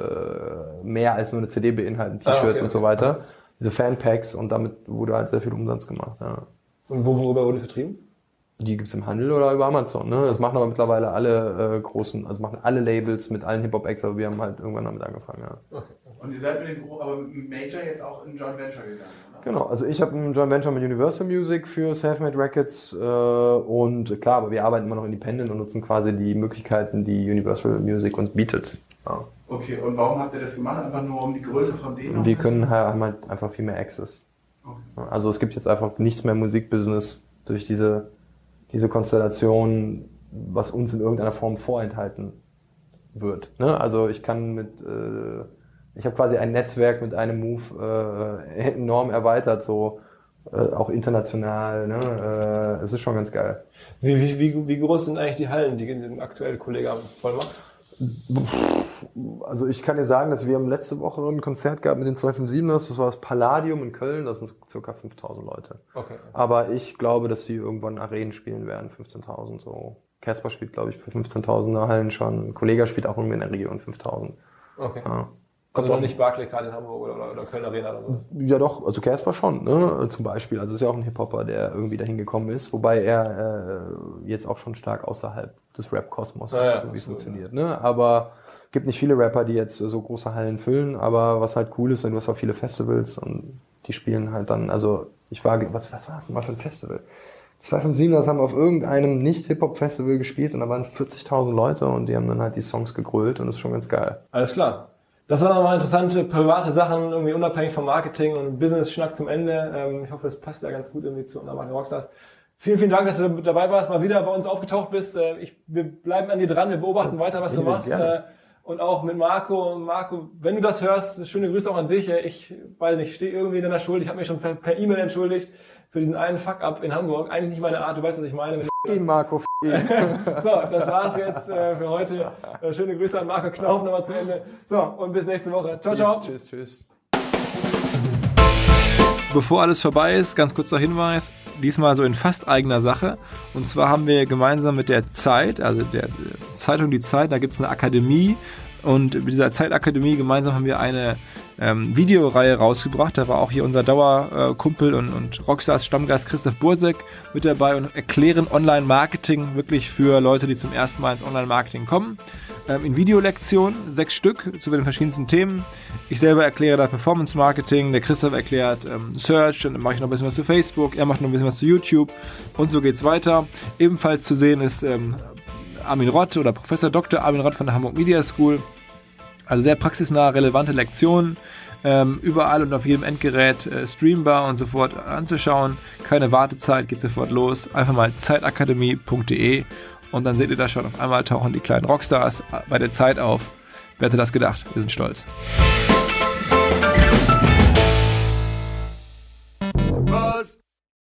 mehr als nur eine CD beinhalten, T-Shirts ah, okay, und so weiter diese Fanpacks und damit wurde halt sehr viel Umsatz gemacht. Ja. Und wo, worüber wurde vertrieben? Die gibt's im Handel oder über Amazon. Ne? Das machen aber mittlerweile alle äh, großen, also machen alle Labels mit allen Hip-Hop-Acts, aber wir haben halt irgendwann damit angefangen. Ja. Okay. Und ihr seid mit dem aber Major jetzt auch in Joint Venture gegangen, oder? Genau, also ich habe ein Joint Venture mit Universal Music für Selfmade Records äh, und klar, aber wir arbeiten immer noch independent und nutzen quasi die Möglichkeiten, die Universal Music uns bietet. Ja. Okay, und warum habt ihr das gemacht? Einfach nur um die Größe von denen? Wir können halt, haben halt einfach viel mehr Access. Okay. Also es gibt jetzt einfach nichts mehr Musikbusiness durch diese, diese Konstellation, was uns in irgendeiner Form vorenthalten wird. Ne? Also ich kann mit, äh, ich habe quasi ein Netzwerk mit einem Move äh, [LAUGHS] enorm erweitert, so äh, auch international. Ne? Äh, es ist schon ganz geil. Wie, wie, wie, wie groß sind eigentlich die Hallen, die den aktuell Kollege voll macht? Also ich kann dir sagen, dass wir letzte Woche ein Konzert gehabt mit den 257ers, das war das Palladium in Köln, das sind ca. 5000 Leute. Okay. Aber ich glaube, dass sie irgendwann Arenen spielen werden, 15.000 so. Casper spielt, glaube ich, bei 15.000er Hallen schon. Ein Kollege spielt auch irgendwie in der Region 5.000. Okay. Ja. Also noch nicht Barclaycard in Hamburg oder, oder, oder Köln Arena oder so? Ja doch, also Casper schon, ne? zum Beispiel. Also ist ja auch ein Hip-Hopper, der irgendwie dahin gekommen ist, wobei er äh, jetzt auch schon stark außerhalb des Rap-Kosmos ja, ja, irgendwie absolut, funktioniert. Ja. Ne? Aber gibt nicht viele Rapper, die jetzt so große Hallen füllen, aber was halt cool ist, du hast auch viele Festivals und die spielen halt dann, also ich war, was, was war das mal für ein Festival? 257ers haben auf irgendeinem Nicht-Hip-Hop-Festival gespielt und da waren 40.000 Leute und die haben dann halt die Songs gegrölt und das ist schon ganz geil. Alles klar. Das waren nochmal interessante private Sachen, irgendwie unabhängig vom Marketing und Business-Schnack zum Ende. Ähm, ich hoffe, es passt ja ganz gut irgendwie zu Untermarken Rockstars. Vielen, vielen Dank, dass du dabei warst, mal wieder bei uns aufgetaucht bist. Äh, ich, wir bleiben an dir dran, wir beobachten weiter, was du machst. Gerne. Äh, und auch mit Marco. Marco, wenn du das hörst, schöne Grüße auch an dich. Ich weiß nicht, ich stehe irgendwie in deiner Schuld. Ich habe mich schon per E-Mail entschuldigt für diesen einen Fuck-up in Hamburg. Eigentlich nicht meine Art, du weißt, was ich meine. Ihn, Marco. [LAUGHS] so, das war's jetzt äh, für heute. Äh, schöne Grüße an Marco Knauf nochmal zu Ende. So, und bis nächste Woche. Ciao, ciao. Tschüss, tschüss. Bevor alles vorbei ist, ganz kurzer Hinweis, diesmal so in fast eigener Sache. Und zwar haben wir gemeinsam mit der Zeit, also der Zeitung Die Zeit, da gibt es eine Akademie. Und mit dieser Zeitakademie gemeinsam haben wir eine ähm, Videoreihe rausgebracht. Da war auch hier unser Dauerkumpel und, und Rockstars Stammgast Christoph Bursek mit dabei und erklären Online-Marketing wirklich für Leute, die zum ersten Mal ins Online-Marketing kommen. Ähm, in Videolektionen, sechs Stück zu den verschiedensten Themen. Ich selber erkläre da Performance-Marketing, der Christoph erklärt ähm, Search, dann mache ich noch ein bisschen was zu Facebook, er macht noch ein bisschen was zu YouTube und so geht's weiter. Ebenfalls zu sehen ist ähm, Armin Rott oder Professor Dr. Armin Rott von der Hamburg Media School also sehr praxisnah, relevante Lektionen. Ähm, überall und auf jedem Endgerät äh, streambar und sofort anzuschauen. Keine Wartezeit, geht sofort los. Einfach mal zeitakademie.de und dann seht ihr da schon auf einmal tauchen die kleinen Rockstars bei der Zeit auf. Wer hätte das gedacht? Wir sind stolz.